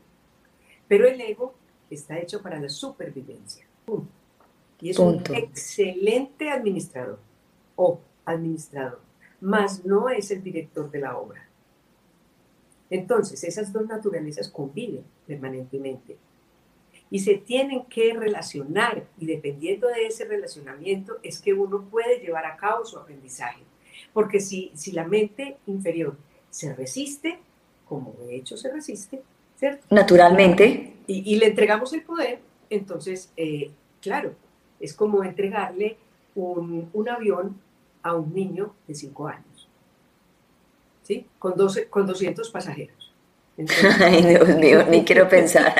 pero el ego está hecho para la supervivencia. Y es un excelente administrador o administrador, mas no es el director de la obra. Entonces, esas dos naturalezas conviven permanentemente y se tienen que relacionar y dependiendo de ese relacionamiento es que uno puede llevar a cabo su aprendizaje. Porque si, si la mente inferior se resiste, como de hecho se resiste, Naturalmente. Y, le entregamos el poder, entonces, eh, claro, es como entregarle un, avión a un niño de 5 años, ¿sí? Con, 12, con 200 pasajeros. Ay, Dios mío, ni quiero pensar.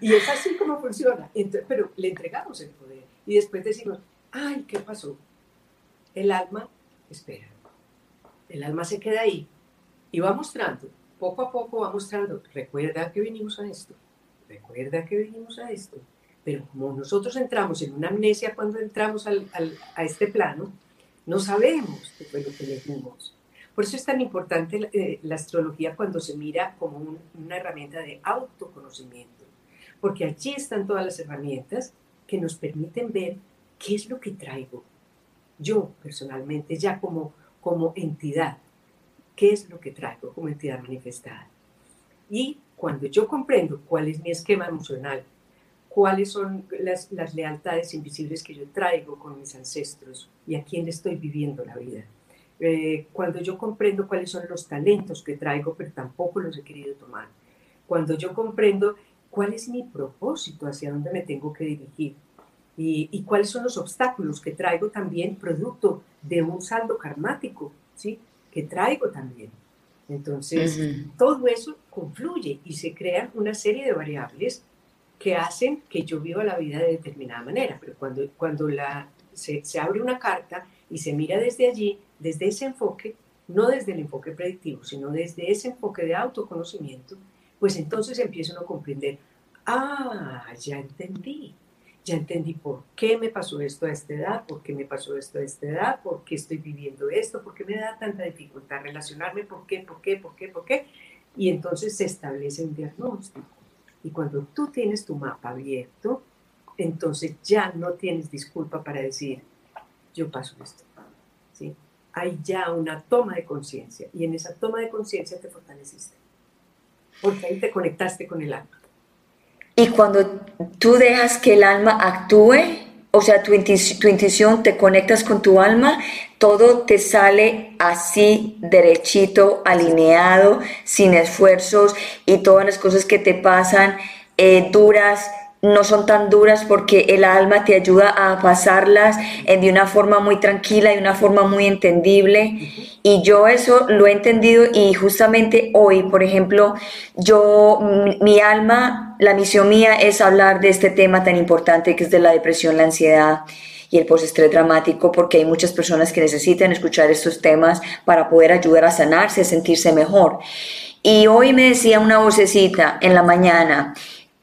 y es así como funciona. pero le entregamos el poder y después decimos, ay, ¿qué pasó? El alma espera. El alma se queda ahí y va mostrando poco a poco va mostrando, recuerda que vinimos a esto, recuerda que vinimos a esto, Pero como nosotros entramos en una amnesia cuando entramos a este plano, no sabemos qué fue lo que elegimos. Por eso es tan importante eh, la, astrología cuando se mira como una herramienta de autoconocimiento, porque allí están todas las herramientas que nos permiten ver qué es lo que traigo yo personalmente, ya como, como entidad, qué es lo que traigo como entidad manifestada. Y cuando yo comprendo cuál es mi esquema emocional, cuáles son las, las, lealtades invisibles que yo traigo con mis ancestros y a quién estoy viviendo la vida. Eh, cuando yo comprendo cuáles son los talentos que traigo, pero tampoco los he querido tomar. Cuando yo comprendo cuál es mi propósito, hacia dónde me tengo que dirigir. Y, y cuáles son los obstáculos que traigo también producto de un saldo karmático, ¿sí? Que traigo también. Entonces, todo eso confluye y se crean una serie de variables que hacen que yo viva la vida de determinada manera. Pero cuando, cuando la, se, se, abre una carta y se mira desde allí, desde ese enfoque, no desde el enfoque predictivo, sino desde ese enfoque de autoconocimiento, pues entonces empieza a comprender, ah, ya entendí, ya entendí por qué me pasó esto a esta edad, por qué me pasó esto a esta edad, por qué estoy viviendo esto, por qué me da tanta dificultad relacionarme, por qué, por qué, por qué, por qué. Y entonces se establece un diagnóstico. Y cuando tú tienes tu mapa abierto, entonces ya no tienes disculpa para decir, yo paso esto. ¿sí? Hay ya una toma de conciencia y en esa toma de conciencia te fortaleciste. Porque ahí te conectaste con el alma. Y cuando tú dejas que el alma actúe, o sea, tu, tu intuición, te conectas con tu alma, todo te sale así, derechito, alineado, sin esfuerzos y todas las cosas que te pasan eh, duras no son tan duras porque el alma te ayuda a pasarlas de una forma muy tranquila, de una forma muy entendible. Y yo eso lo he entendido y justamente hoy, por ejemplo, yo, mi alma, la misión mía es hablar de este tema tan importante que es de la depresión, la ansiedad y el postestrés dramático, porque hay muchas personas que necesitan escuchar estos temas para poder ayudar a sanarse, a sentirse mejor. Y hoy me decía una vocecita en la mañana,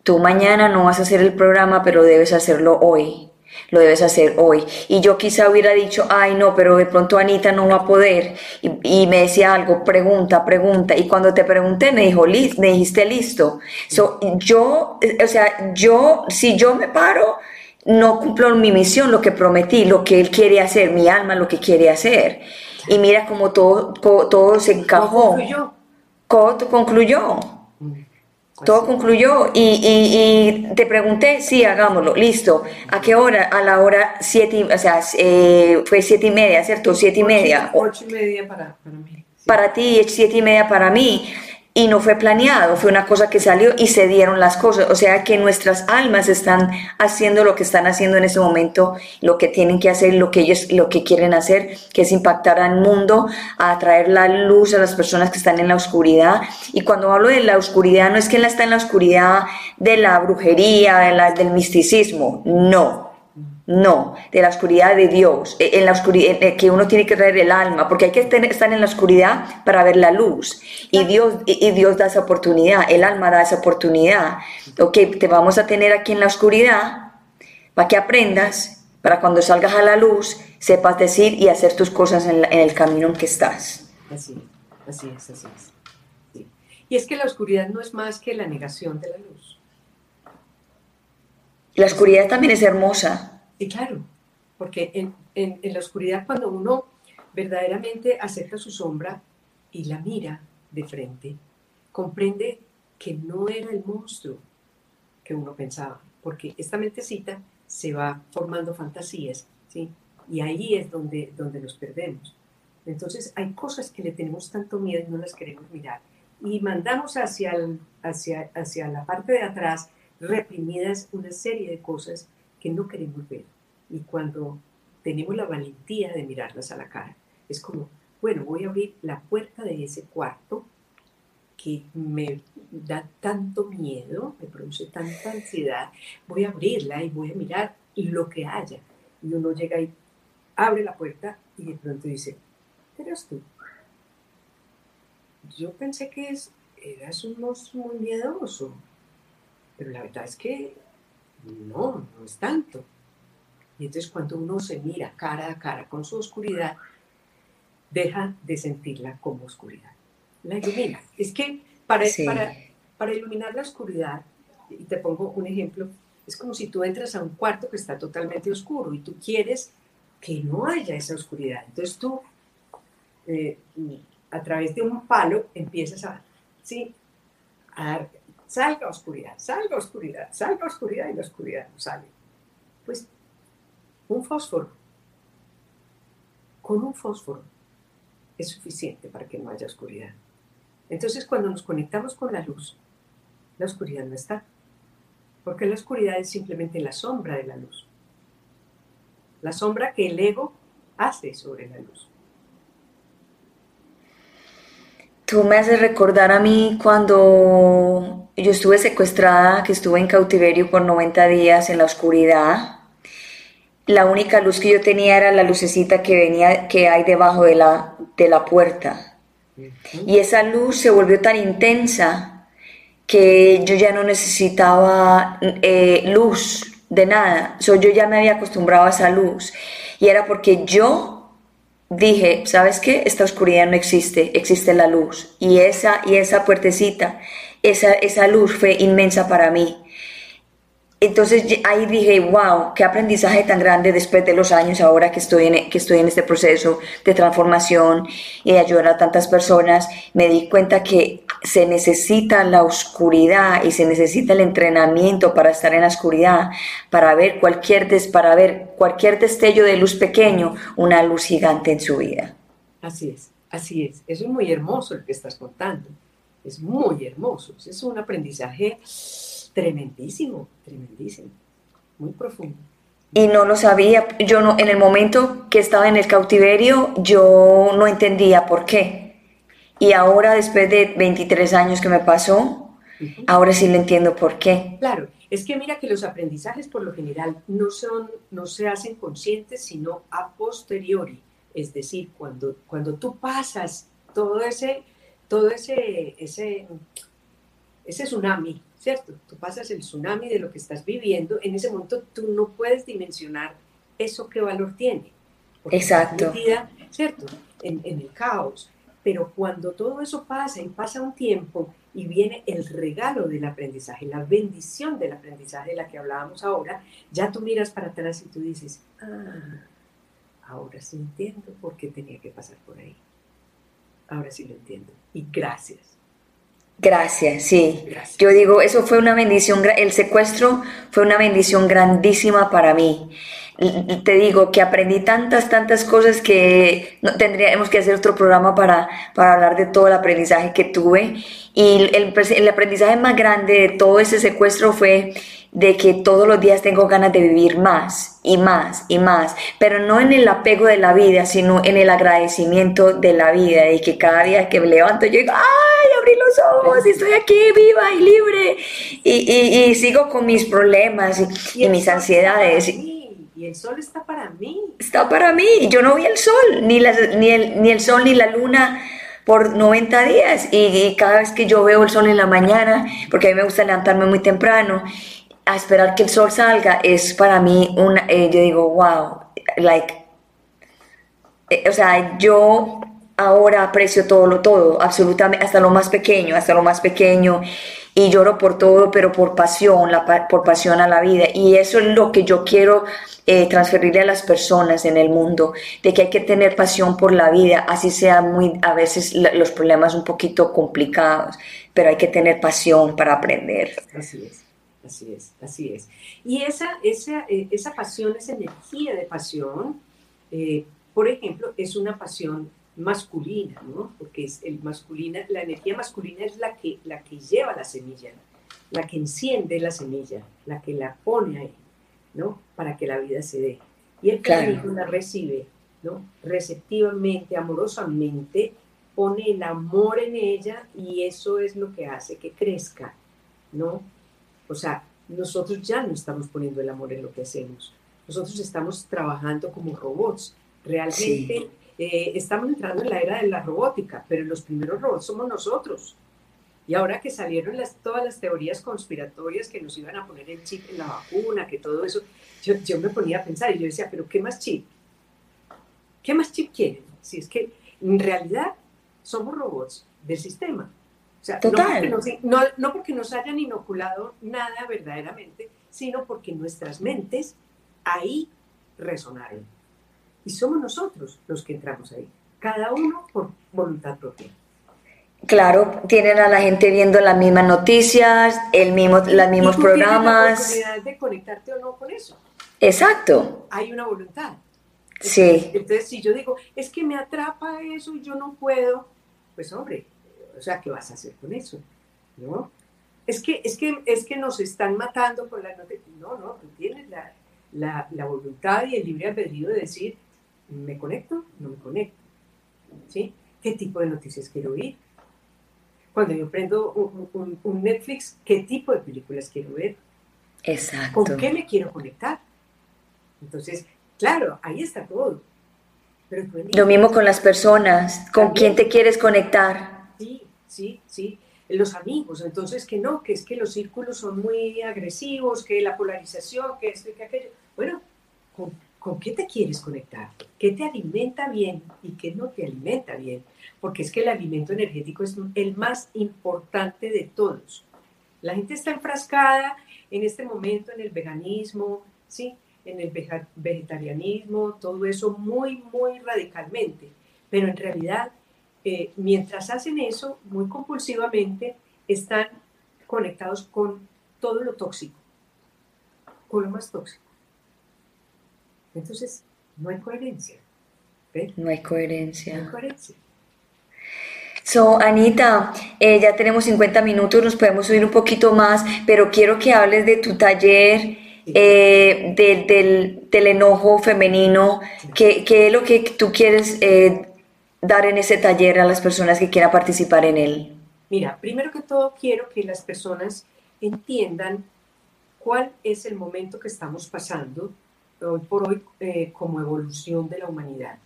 tú mañana no vas a hacer el programa, pero debes hacerlo hoy. Lo debes hacer hoy. Y yo quizá hubiera dicho, ay no, pero de pronto Anita no va a poder. Y, me decía algo, pregunta, pregunta. Y cuando te pregunté, me dijo, me dijiste listo. So, yo, o sea, yo, si yo me paro, no cumplo mi misión, lo que prometí, lo que él quiere hacer, mi alma lo que quiere hacer. Y mira cómo todo, todo, se encajó. Concluyó. Todo concluyó. Todo concluyó y, y, te pregunté, sí, hagámoslo, listo. ¿A qué hora? A la hora siete, o sea, eh, fue siete y media, ¿cierto? Siete y media. Ocho y media para, para mí. Para ti, siete y media para mí y no fue planeado, fue una cosa que salió y se dieron las cosas. O sea que nuestras almas están haciendo lo que están haciendo en ese momento, lo que tienen que hacer, lo que ellos lo que quieren hacer, que es impactar al mundo, a traer la luz a las personas que están en la oscuridad. Y cuando hablo de la oscuridad, no es que él está en la oscuridad de la brujería, de la, del misticismo, no no, de la oscuridad de Dios, e, en la oscuridad que uno tiene que traer el alma, porque hay que estar en la oscuridad para ver la luz. Y Dios, y Dios da esa oportunidad, el alma da esa oportunidad. Ok, te vamos a tener aquí en la oscuridad para que aprendas, para cuando salgas a la luz, sepas decir y hacer tus cosas en, el camino en que estás. Así, así es, así es. Y es que la oscuridad no es más que la negación de la luz. La oscuridad también es hermosa. Y claro, porque en, en, la oscuridad cuando uno verdaderamente acepta su sombra y la mira de frente, comprende que no era el monstruo que uno pensaba, porque esta mentecita se va formando fantasías, ¿sí? Y ahí es donde, donde nos perdemos. Entonces hay cosas que le tenemos tanto miedo y no las queremos mirar. Y mandamos hacia, hacia, hacia la parte de atrás reprimidas una serie de cosas que no queremos ver. Y cuando tenemos la valentía de mirarlas a la cara, es como, bueno, voy a abrir la puerta de ese cuarto que me da tanto miedo, me produce tanta ansiedad, voy a abrirla y voy a mirar lo que haya. Y uno llega y abre la puerta y de pronto dice, eres tú. Yo pensé que eras un monstruo muy miedoso, pero la verdad es que no, no es tanto. Y entonces cuando uno se mira cara a cara con su oscuridad, deja de sentirla como oscuridad. La ilumina. Es que para, para, para iluminar la oscuridad, y te pongo un ejemplo, es como si tú entras a un cuarto que está totalmente oscuro y tú quieres que no haya esa oscuridad. Entonces tú, eh, a través de un palo, empiezas a, ¿sí? a dar, salga oscuridad, salga oscuridad, salga oscuridad y la oscuridad no sale. Pues un fósforo, con un fósforo es suficiente para que no haya oscuridad. Entonces cuando nos conectamos con la luz, la oscuridad no está, porque la oscuridad es simplemente la sombra de la luz, la sombra que el ego hace sobre la luz. Tú me haces recordar a mí cuando yo estuve secuestrada, que estuve en cautiverio por 90 días en la oscuridad. La única luz que yo tenía era la lucecita que venía, que hay debajo de la, de la puerta. Y esa luz se volvió tan intensa que yo ya no necesitaba eh, luz de nada. So, yo ya me había acostumbrado a esa luz. Y era porque yo dije, ¿sabes qué? Esta oscuridad no existe, existe la luz. Y esa, y esa puertecita, esa, esa luz fue inmensa para mí. Entonces ahí dije, wow, qué aprendizaje tan grande después de los años ahora que estoy, en, que estoy en este proceso de transformación y de ayudar a tantas personas. Me di cuenta que se necesita la oscuridad y se necesita el entrenamiento para estar en la oscuridad, para ver cualquier, des, para ver cualquier destello de luz pequeño, una luz gigante en su vida. Así es, así es. Eso es muy hermoso lo que estás contando. Es muy hermoso. Es un aprendizaje tremendísimo, tremendísimo, muy profundo. Y no lo sabía, yo no, en el momento que estaba en el cautiverio, yo no entendía por qué. Y ahora, después de 23 años que me pasó, ahora sí le entiendo por qué. Claro, es que mira que los aprendizajes por lo general no, son, no se hacen conscientes, sino a posteriori. Es decir, cuando, cuando tú pasas todo ese, todo ese, ese, ese tsunami ¿cierto? Tú pasas el tsunami de lo que estás viviendo, en ese momento tú no puedes dimensionar eso qué valor tiene. Exacto. ¿cierto? En, en, el caos. Pero cuando todo eso pasa y pasa un tiempo y viene el regalo del aprendizaje, la bendición del aprendizaje de la que hablábamos ahora, ya tú miras para atrás y tú dices, ah, ahora sí entiendo por qué tenía que pasar por ahí. Ahora sí lo entiendo. Y gracias. Gracias, sí. Yo digo, eso fue una bendición, el secuestro fue una bendición grandísima para mí. Te digo que aprendí tantas, tantas cosas que no, tendríamos que hacer otro programa para, para hablar de todo el aprendizaje que tuve. Y el, el aprendizaje más grande de todo ese secuestro fue de que todos los días tengo ganas de vivir más y más y más, pero no en el apego de la vida, sino en el agradecimiento de la vida, y que cada día que me levanto yo digo, ¡ay, abrí los ojos! Estoy aquí viva y libre, y, y, sigo con mis problemas y, mis ansiedades. Y el sol está para mí. Está para mí. Yo no vi el sol, ni, ni, el, ni el sol ni la luna por 90 días. Y, y, cada vez que yo veo el sol en la mañana, porque a mí me gusta levantarme muy temprano, a esperar que el sol salga es para mí una, eh, yo digo, wow, like, eh, o sea, yo ahora aprecio todo lo todo, absolutamente, hasta lo más pequeño, hasta lo más pequeño, y lloro por todo, pero por pasión, la, por pasión a la vida. Y eso es lo que yo quiero eh, transferirle a las personas en el mundo, de que hay que tener pasión por la vida, así sea muy, a veces los problemas un poquito complicados, pero hay que tener pasión para aprender. Así es. Así es, así es. Y esa, esa, eh, esa pasión, esa energía de pasión, eh, por ejemplo, es una pasión masculina, ¿no? Porque es el masculina, la energía masculina es la que, la que lleva la semilla, la que enciende la semilla, la que la pone ahí, ¿no? Para que la vida se dé. Y el femenino la recibe, ¿no? Receptivamente, amorosamente, pone el amor en ella y eso es lo que hace que crezca, ¿no? O sea, nosotros ya no estamos poniendo el amor en lo que hacemos. Nosotros estamos trabajando como robots. Realmente eh, estamos entrando en la era de la robótica, pero los primeros robots somos nosotros. Y ahora que salieron las, todas las teorías conspiratorias que nos iban a poner el chip en la vacuna, que todo eso, yo, yo me ponía a pensar y yo decía, pero ¿qué más chip? ¿Qué más chip quieren? Si es que en realidad somos robots del sistema. O sea, No, porque nos, no, porque nos hayan inoculado nada verdaderamente, sino porque nuestras mentes ahí resonaron. Y somos nosotros los que entramos ahí, cada uno por voluntad propia. Claro, tienen a la gente viendo las mismas noticias, el mismo, los mismos programas. Tienes la oportunidad de conectarte o no con eso. Exacto. Hay una voluntad. Sí. Entonces, si yo digo, es que me atrapa eso y yo no puedo, pues hombre, o sea, ¿qué vas a hacer con eso? ¿No? Es que, es que, es que nos están matando con la. No, no, tú tienes la, la, la, voluntad y el libre albedrío de decir, ¿me conecto? No me conecto. ¿Sí? ¿Qué tipo de noticias quiero oír? Cuando yo prendo un, un, Netflix, ¿qué tipo de películas quiero ver? Exacto. ¿Con qué me quiero conectar? Entonces, claro, ahí está todo. Lo mismo con las personas, ¿con quién te quieres conectar? Sí, sí. Los amigos, entonces que no, que es que los círculos son muy agresivos, que la polarización, que esto y que aquello. Bueno, ¿con, ¿con qué te quieres conectar? ¿Qué te alimenta bien y qué no te alimenta bien? Porque es que el alimento energético es el más importante de todos. La gente está enfrascada en este momento en el veganismo, ¿sí? en el vegetarianismo, todo eso muy, muy radicalmente. Pero en realidad, eh, mientras hacen eso muy compulsivamente, están conectados con todo lo tóxico, con lo más tóxico. Entonces, no hay coherencia. No hay coherencia. No hay coherencia. So, Anita, eh, ya tenemos 50 minutos, nos podemos subir un poquito más, pero quiero que hables de tu taller eh, del, del, enojo femenino, ¿qué, ¿qué, es lo que tú quieres eh, dar en ese taller a las personas que quieran participar en él? Mira, primero que todo quiero que las personas entiendan cuál es el momento que estamos pasando hoy por hoy eh, como evolución de la humanidad.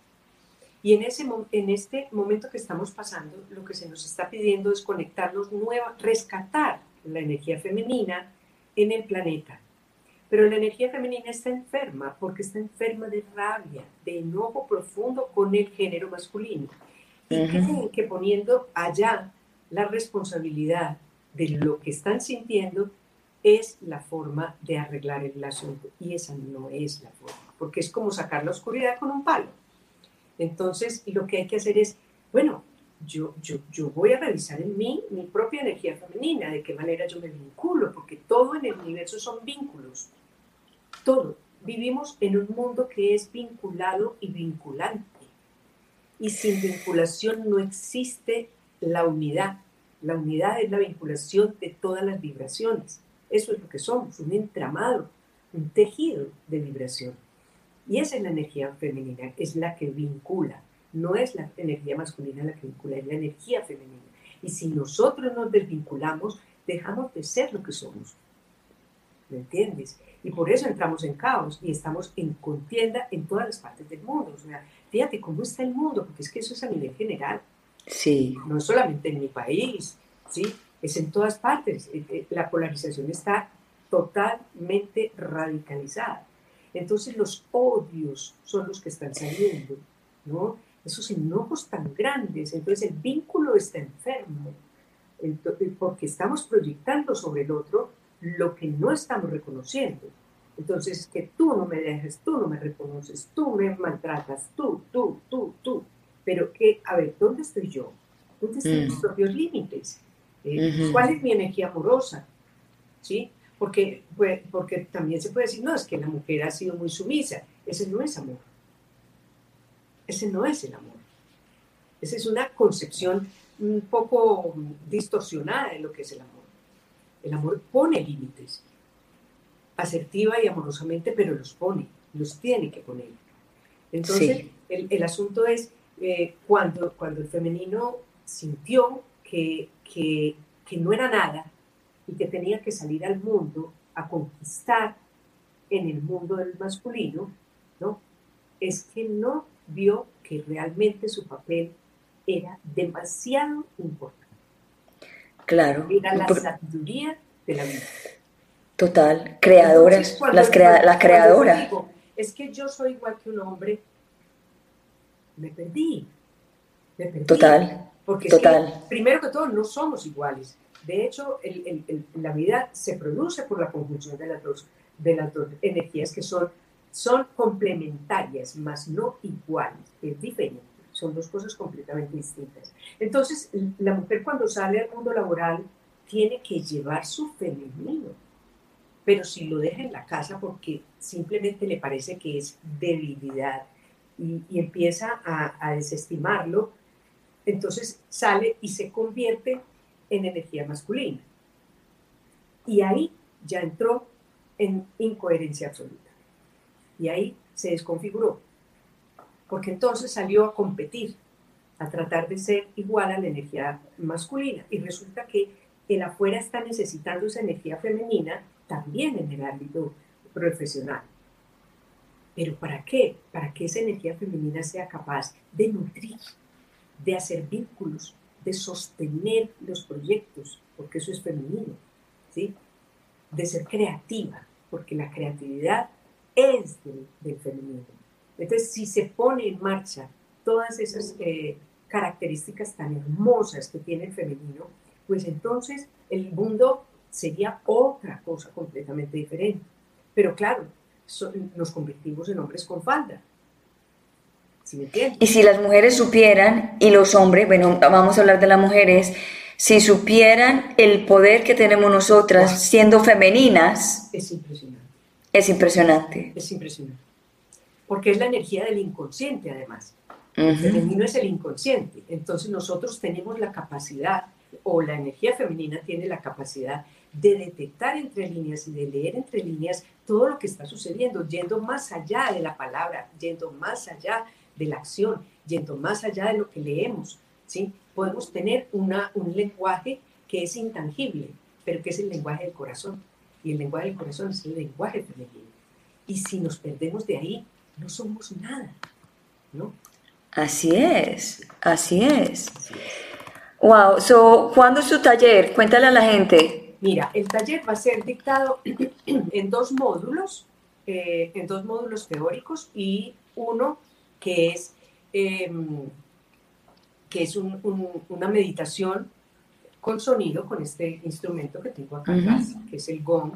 Y en, ese, en este momento que estamos pasando, lo que se nos está pidiendo es conectarnos nueva, rescatar la energía femenina en el planeta. Pero la energía femenina está enferma porque está enferma de rabia, de enojo profundo con el género masculino. Y creen que poniendo allá la responsabilidad de lo que están sintiendo es la forma de arreglar el asunto. Y esa no es la forma, porque es como sacar la oscuridad con un palo. Entonces, lo que hay que hacer es, bueno, yo, yo, yo voy a revisar en mí mi propia energía femenina, de qué manera yo me vinculo, porque todo en el universo son vínculos, todo. Vivimos en un mundo que es vinculado y vinculante. Y sin vinculación no existe la unidad. La unidad es la vinculación de todas las vibraciones. Eso es lo que somos, un entramado, un tejido de vibración. Y esa es la energía femenina, es la que vincula no es la energía masculina la que vincula, es la energía femenina. Y si nosotros nos desvinculamos, dejamos de ser lo que somos. ¿Me entiendes? Y por eso entramos en caos y estamos en contienda en todas las partes del mundo. O sea, fíjate cómo está el mundo, porque es que eso es a nivel general. Sí. No solamente en mi país, ¿sí? Es en todas partes. Eh, eh, la polarización está totalmente radicalizada. Entonces los odios son los que están saliendo, ¿no? esos enojos tan grandes. Entonces el vínculo está enfermo, porque estamos proyectando sobre el otro lo que no estamos reconociendo. Entonces, que tú no me dejes, tú no me reconoces, tú me maltratas, tú, tú, tú, tú. Pero que, a ver, ¿dónde estoy yo? ¿Dónde están mis mm. propios límites? Eh, ¿Cuál es mi energía amorosa? ¿Sí? Porque, pues, porque también se puede decir, no, es que la mujer ha sido muy sumisa. Ese no es amor. Ese no es el amor. Esa es una concepción un poco distorsionada de lo que es el amor. El amor pone límites, asertiva y amorosamente, pero los pone, los tiene que poner. Entonces, el, asunto es eh, cuando, cuando el femenino sintió que, que, que no era nada y que tenía que salir al mundo a conquistar en el mundo del masculino, ¿no? Es que no vio que realmente su papel era demasiado importante. Claro. Era la sabiduría de la vida. Total, creadoras, las la creadora. es que yo soy igual que un hombre, me perdí. Me perdí. Total. Porque total. primero que todo, no somos iguales. De hecho, la vida se produce por la conjunción de las dos, de las dos energías que son, son complementarias, más no iguales, es diferente. Son dos cosas completamente distintas. Entonces, la mujer cuando sale al mundo laboral tiene que llevar su femenino, pero si lo deja en la casa porque simplemente le parece que es debilidad y, empieza a, desestimarlo, entonces sale y se convierte en energía masculina. Y ahí ya entró en incoherencia absoluta. Y ahí se desconfiguró. Porque entonces salió a competir, a tratar de ser igual a la energía masculina. Y resulta que el afuera está necesitando esa energía femenina también en el ámbito profesional. Pero ¿para qué? Para que esa energía femenina sea capaz de nutrir, de hacer vínculos, de sostener los proyectos, porque eso es femenino, ¿sí? de ser creativa, porque la creatividad es del, femenino. Entonces, si se pone en marcha todas esas eh, características tan hermosas que tiene el femenino, pues entonces el mundo sería otra cosa completamente diferente. Pero claro, nos convertimos en hombres con falda, y si las mujeres supieran, y los hombres, bueno, vamos a hablar de las mujeres, si supieran el poder que tenemos nosotras siendo femeninas, es impresionante. Es impresionante. Es impresionante. Porque es la energía del inconsciente, además. El femenino es el inconsciente. Entonces nosotros tenemos la capacidad, o la energía femenina tiene la capacidad de detectar entre líneas y de leer entre líneas todo lo que está sucediendo, yendo más allá de la palabra, yendo más allá de la acción, yendo más allá de lo que leemos. ¿sí? Podemos tener una, un lenguaje que es intangible, pero que es el lenguaje del corazón. Y el lenguaje del corazón es el lenguaje femenino. Y si nos perdemos de ahí, no somos nada. ¿no? Así es, así es. Wow, so, ¿cuándo es su taller? Cuéntale a la gente. Mira, el taller va a ser dictado en dos módulos, eh, en dos módulos teóricos y uno que es, em, que es una meditación con sonido, con este instrumento que tengo acá atrás, que es el gong.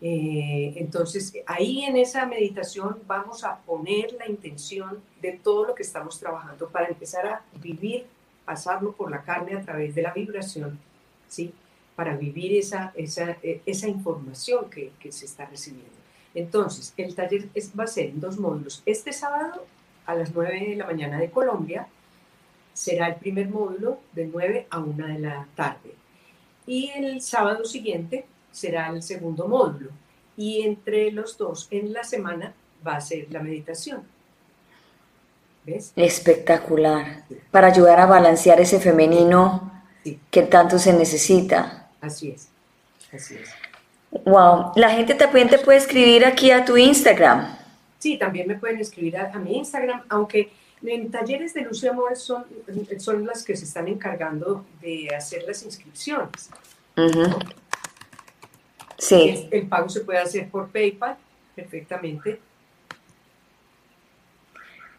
Eh, entonces, ahí en esa meditación vamos a poner la intención de todo lo que estamos trabajando para empezar a vivir, pasarlo por la carne a través de la vibración, ¿sí? Para vivir esa, esa, e, esa información que, que, se está recibiendo. Entonces, el taller va a ser en dos módulos. Este sábado a las 9 de la mañana de Colombia. Será el primer módulo de 9 a 1 de la tarde. Y el sábado siguiente será el segundo módulo. Y entre los dos en la semana va a ser la meditación. ¿Ves? Espectacular. Para ayudar a balancear ese femenino que tanto se necesita. Así es. Así es. Wow. La gente también te puede escribir aquí a tu Instagram. Sí, también me pueden escribir a, mi Instagram, aunque en talleres de Lucio Amor son, son las que se están encargando de hacer las inscripciones. Sí. El, pago se puede hacer por PayPal perfectamente.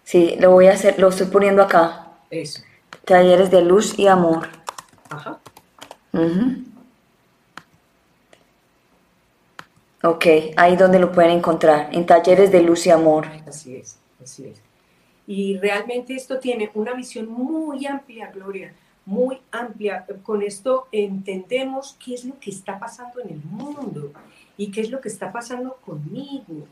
Sí, lo voy a hacer, lo estoy poniendo acá. Eso. Talleres de luz y amor. Ajá. Ok, ahí donde lo pueden encontrar, en talleres de luz y amor. Así es, así es. Y realmente esto tiene una visión muy amplia, Gloria, muy amplia. Con esto entendemos qué es lo que está pasando en el mundo y qué es lo que está pasando conmigo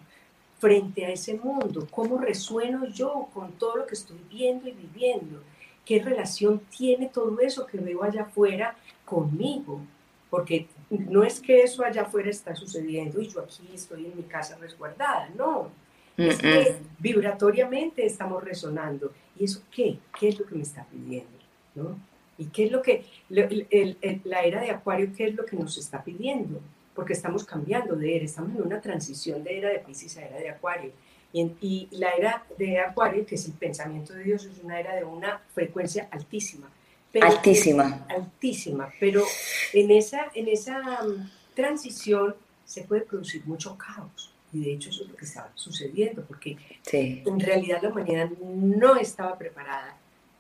frente a ese mundo, cómo resueno yo con todo lo que estoy viendo y viviendo, qué relación tiene todo eso que veo allá afuera conmigo, porque no es que eso allá afuera está sucediendo y yo aquí estoy en mi casa resguardada, no. Es que vibratoriamente estamos resonando. ¿Y eso qué? ¿Qué es lo que me está pidiendo? ¿No? ¿Y qué es lo que, la era de Acuario, qué es lo que nos está pidiendo? Porque estamos cambiando de era, estamos en una transición de era de Pisces a era de Acuario. Y, y la era de Acuario, que es el pensamiento de Dios, es una era de una frecuencia altísima altísima. Altísima, pero en esa, en esa mm, transición se puede producir mucho caos. Y de hecho eso es lo que estaba sucediendo, porque en realidad la humanidad no estaba preparada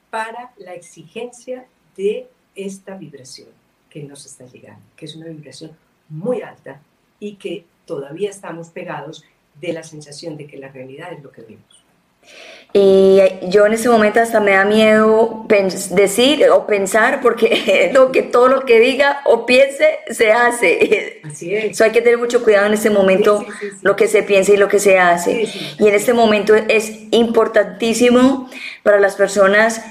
para la exigencia de esta vibración que nos está llegando, que es una vibración muy alta y que todavía estamos pegados de la sensación de que la realidad es lo que vemos. Y yo en ese momento hasta me da miedo decir o pensar porque lo que todo lo que diga o piense se hace. Así es. Eso hay que tener mucho cuidado en ese momento lo que se piensa y lo que se hace. Y en este momento es importantísimo para las personas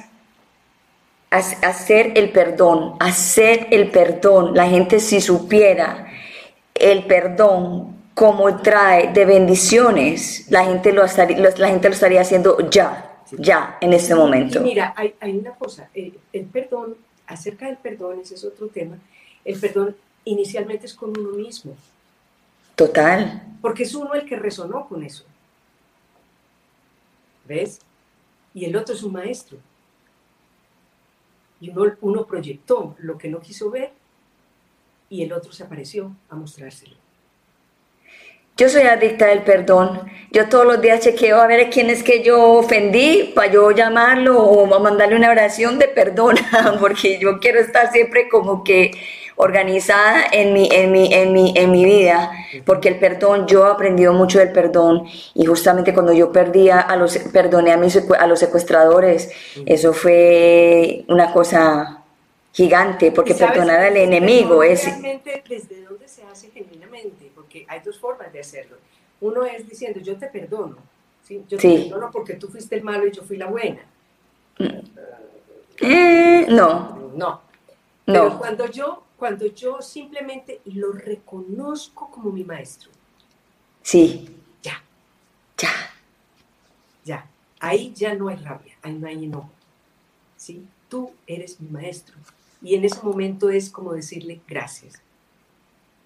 hacer el perdón, hacer el perdón. La gente si supiera el perdón como trae de bendiciones, la gente lo estaría, la gente lo estaría haciendo ya, ya, en este momento. mira, hay, una cosa, el, perdón, acerca del perdón, ese es otro tema, el perdón inicialmente es con uno mismo. Total. Porque es uno el que resonó con eso. ¿Ves? Y el otro es un maestro. Y uno, proyectó lo que no quiso ver y el otro se apareció a mostrárselo. Yo soy adicta del perdón. Yo todos los días chequeo a ver quién es que yo ofendí para yo llamarlo o mandarle una oración de perdón, porque yo quiero estar siempre como que organizada en mi, en mi, en mi, en mi vida, porque el perdón, yo he aprendido mucho del perdón y justamente cuando yo perdía a los, perdoné a, mis, a los secuestradores, eso fue una cosa gigante, porque perdonar al enemigo es... Realmente, ¿desde dónde se hace genuinamente? Porque hay dos formas de hacerlo. Uno es diciendo, yo te perdono, ¿sí? yo te perdono porque tú fuiste el malo y yo fui la buena. Eh, no. No. Pero cuando yo, cuando yo simplemente lo reconozco como mi maestro. Sí. Ya. Ya. Ya. Ahí ya no hay rabia, ahí no hay enojo. ¿Sí? Tú eres mi maestro y en ese momento es como decirle gracias,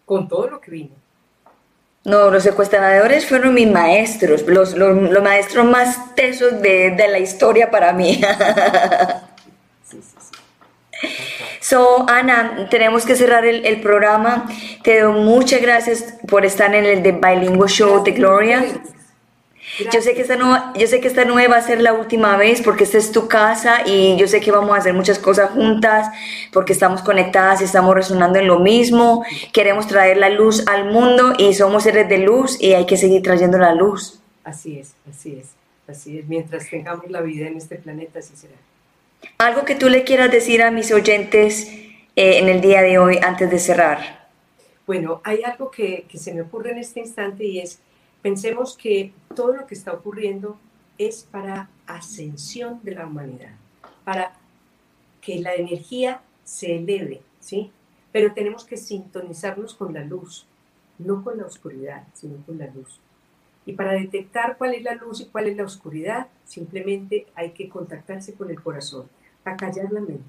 con todo lo que vino. No, los secuestradores fueron mis maestros, los, los, maestros más tesos de, de, la historia para mí. So, Ana, tenemos que cerrar el, el, programa. Te doy muchas gracias por estar en el The Bilingual Show de Gloria. Yo sé, que esta no, yo sé que esta no va a ser la última vez porque esta es tu casa y yo sé que vamos a hacer muchas cosas juntas porque estamos conectadas y estamos resonando en lo mismo. Queremos traer la luz al mundo y somos seres de luz y hay que seguir trayendo la luz. Así es, así es, así es. Mientras tengamos la vida en este planeta, así será. Algo que tú le quieras decir a mis oyentes eh, en el día de hoy antes de cerrar. Bueno, hay algo que, que se me ocurre en este instante y es Pensemos que todo lo que está ocurriendo es para ascensión de la humanidad, para que la energía se eleve, ¿sí? Pero tenemos que sintonizarnos con la luz, no con la oscuridad, sino con la luz. Y para detectar cuál es la luz y cuál es la oscuridad, simplemente hay que contactarse con el corazón, acallar la mente,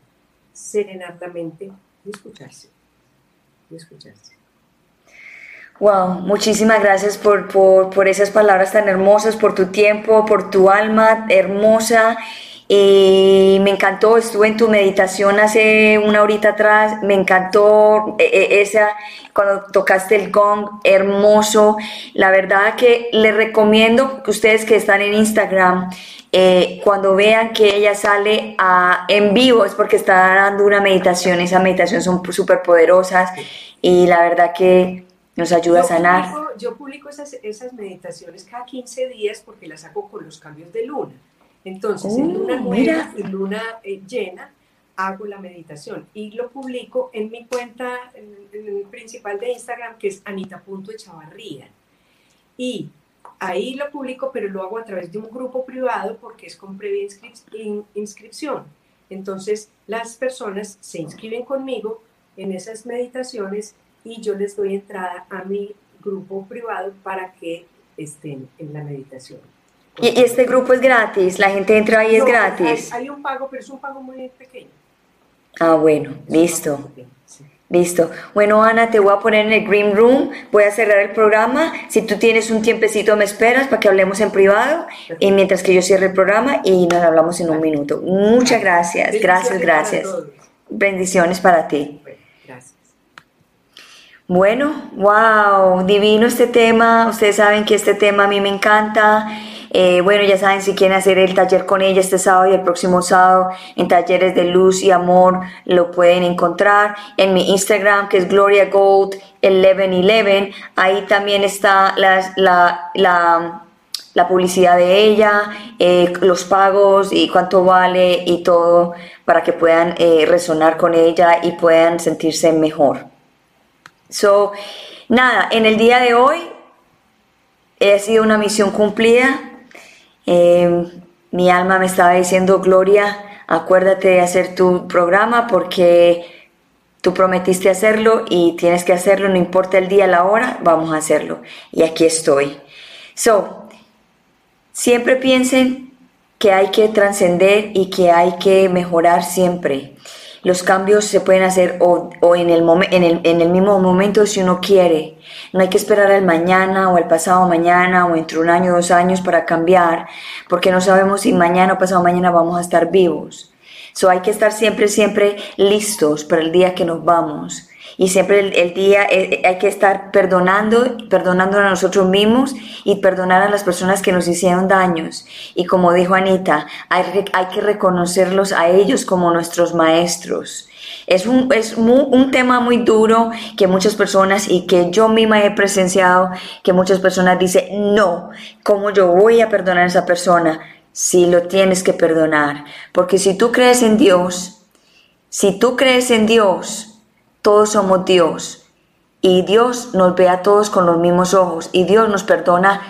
serenar la mente y escucharse. Y escucharse. Wow, muchísimas gracias por, por, esas palabras tan hermosas, por tu tiempo, por tu alma hermosa. Y me encantó, estuve en tu meditación hace una horita atrás, me encantó eh, eh, esa, cuando tocaste el gong, hermoso. La verdad que les recomiendo que ustedes que están en Instagram, eh, cuando vean que ella sale a, en vivo es porque está dando una meditación, esas meditaciones son súper poderosas y la verdad que nos ayuda a sanar. yo publico esas, esas meditaciones cada 15 días porque las hago con los cambios de luna. Entonces, en luna oh, nueva y luna eh, llena, hago la meditación y lo publico en mi cuenta principal de Instagram que es anita.echavarría. Y ahí lo publico, pero lo hago a través de un grupo privado porque es con previa inscripción. Entonces, las personas se inscriben conmigo en esas meditaciones y yo les doy entrada a mi grupo privado para que estén en la meditación. ¿Y este grupo es gratis? ¿La gente entra ahí es gratis? Hay, un pago, pero es un pago muy pequeño. Ah, bueno, listo. Listo. Bueno, Ana, te voy a poner en el Green Room, voy a cerrar el programa. Si tú tienes un tiempecito, me esperas para que hablemos en privado y mientras que yo cierre el programa y nos hablamos en un minuto. Muchas gracias, gracias, gracias. Bendiciones para ti. Gracias. Bueno, wow, divino este tema. Ustedes saben que este tema a mí me encanta. Eh, bueno, ya saben, si quieren hacer el taller con ella este sábado y el próximo sábado en Talleres de Luz y Amor, lo pueden encontrar en mi Instagram, que es Gloria Gold 1111. Ahí también está la, la, la, publicidad de ella, eh, los pagos y cuánto vale y todo para que puedan eh, resonar con ella y puedan sentirse mejor. So, nada, en el día de hoy ha sido una misión cumplida. Eh, mi alma me estaba diciendo, Gloria, acuérdate de hacer tu programa porque tú prometiste hacerlo y tienes que hacerlo, no importa el día, la hora, vamos a hacerlo. Y aquí estoy. So, siempre piensen que hay que trascender y que hay que mejorar siempre. Los cambios se pueden hacer o, en, el en, el, en el mismo momento si uno quiere. No hay que esperar al mañana o al pasado mañana o entre un año o dos años para cambiar, porque no sabemos si mañana o pasado mañana vamos a estar vivos. So hay que estar siempre, siempre listos para el día que nos vamos. Y siempre el, día eh, hay que estar perdonando, perdonando a nosotros mismos y perdonar a las personas que nos hicieron daños. Y como dijo Anita, hay, hay que reconocerlos a ellos como nuestros maestros. Es, un, es un tema muy duro que muchas personas y que yo misma he presenciado, que muchas personas dicen, no, ¿cómo yo voy a perdonar a esa persona? Si lo tienes que perdonar. Porque si tú crees en Dios, si tú crees en Dios, todos somos Dios y Dios nos ve a todos con los mismos ojos y Dios nos perdona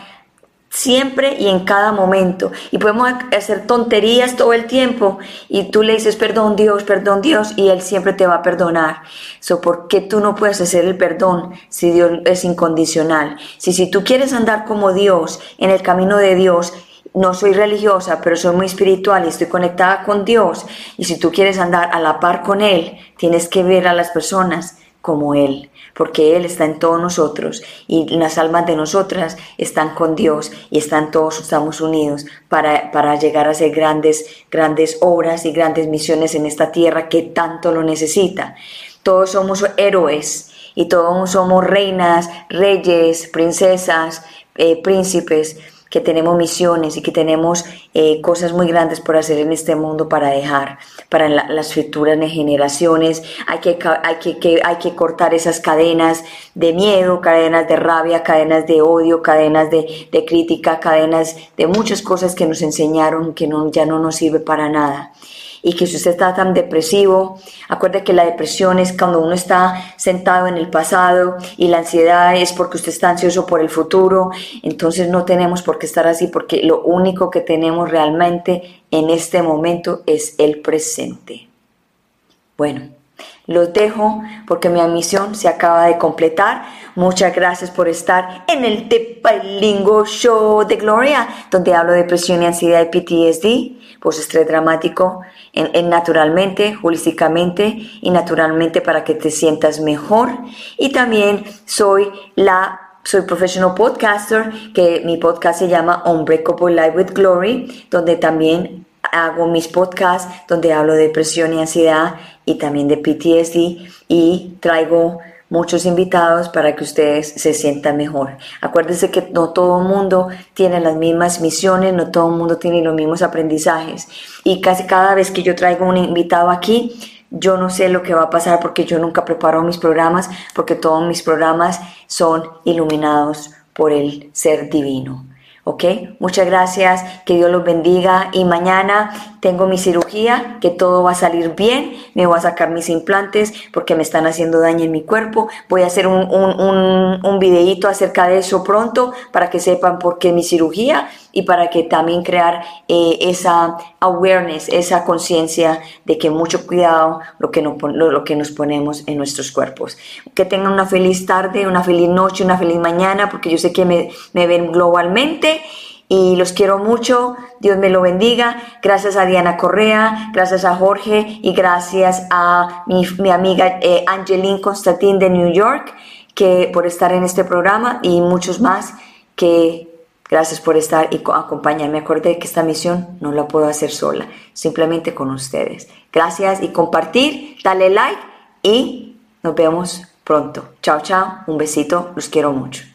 siempre y en cada momento. Y podemos hacer tonterías todo el tiempo y tú le dices perdón Dios, perdón Dios y Él siempre te va a perdonar. So, ¿Por qué tú no puedes hacer el perdón si Dios es incondicional? Si, si tú quieres andar como Dios, en el camino de Dios, no soy religiosa, pero soy muy espiritual y estoy conectada con Dios. Y si tú quieres andar a la par con Él, tienes que ver a las personas como Él, porque Él está en todos nosotros y las almas de nosotras están con Dios y están todos, estamos unidos para, para llegar a hacer grandes, grandes obras y grandes misiones en esta tierra que tanto lo necesita. Todos somos héroes y todos somos reinas, reyes, princesas, eh, príncipes que tenemos misiones y que tenemos eh, cosas muy grandes por hacer en este mundo para dejar para las futuras generaciones. Hay que, hay que, hay que cortar esas cadenas de miedo, cadenas de rabia, cadenas de odio, cadenas de, de crítica, cadenas de muchas cosas que nos enseñaron que no, ya no nos sirve para nada y que si usted está tan depresivo, acuerde que la depresión es cuando uno está sentado en el pasado y la ansiedad es porque usted está ansioso por el futuro, entonces no tenemos por qué estar así porque lo único que tenemos realmente en este momento es el presente. Bueno, los dejo porque mi misión se acaba de completar. Muchas gracias por estar en el Tepalingo Show de Gloria, donde hablo de depresión y ansiedad y PTSD, post estrés dramático, en, naturalmente, holísticamente y naturalmente para que te sientas mejor. Y también soy la soy professional podcaster, que mi podcast se llama Unbreakable Life with Glory, donde también hago mis podcasts, donde hablo de depresión y ansiedad y también de PTSD y traigo muchos invitados para que ustedes se sientan mejor. Acuérdense que no todo el mundo tiene las mismas misiones, no todo el mundo tiene los mismos aprendizajes. Y casi cada vez que yo traigo un invitado aquí, yo no sé lo que va a pasar porque yo nunca preparo mis programas, porque todos mis programas son iluminados por el ser divino. ¿Ok? Muchas gracias, que Dios los bendiga. Y mañana tengo mi cirugía, que todo va a salir bien, me voy a sacar mis implantes porque me están haciendo daño en mi cuerpo, voy a hacer un, un, un, videíto acerca de eso pronto para que sepan por qué mi cirugía y para que también crear eh, esa awareness, esa conciencia de que mucho cuidado lo que, no, lo, que nos ponemos en nuestros cuerpos. Que tengan una feliz tarde, una feliz noche, una feliz mañana, porque yo sé que me, me ven globalmente y los quiero mucho. Dios me lo bendiga. Gracias a Diana Correa, gracias a Jorge y gracias a mi, amiga eh, Angeline Constantin de New York que por estar en este programa y muchos más que gracias por estar y acompañarme. Acordé que esta misión no la puedo hacer sola, simplemente con ustedes. Gracias y compartir, dale like y nos vemos pronto. Chao, chao. Un besito. Los quiero mucho.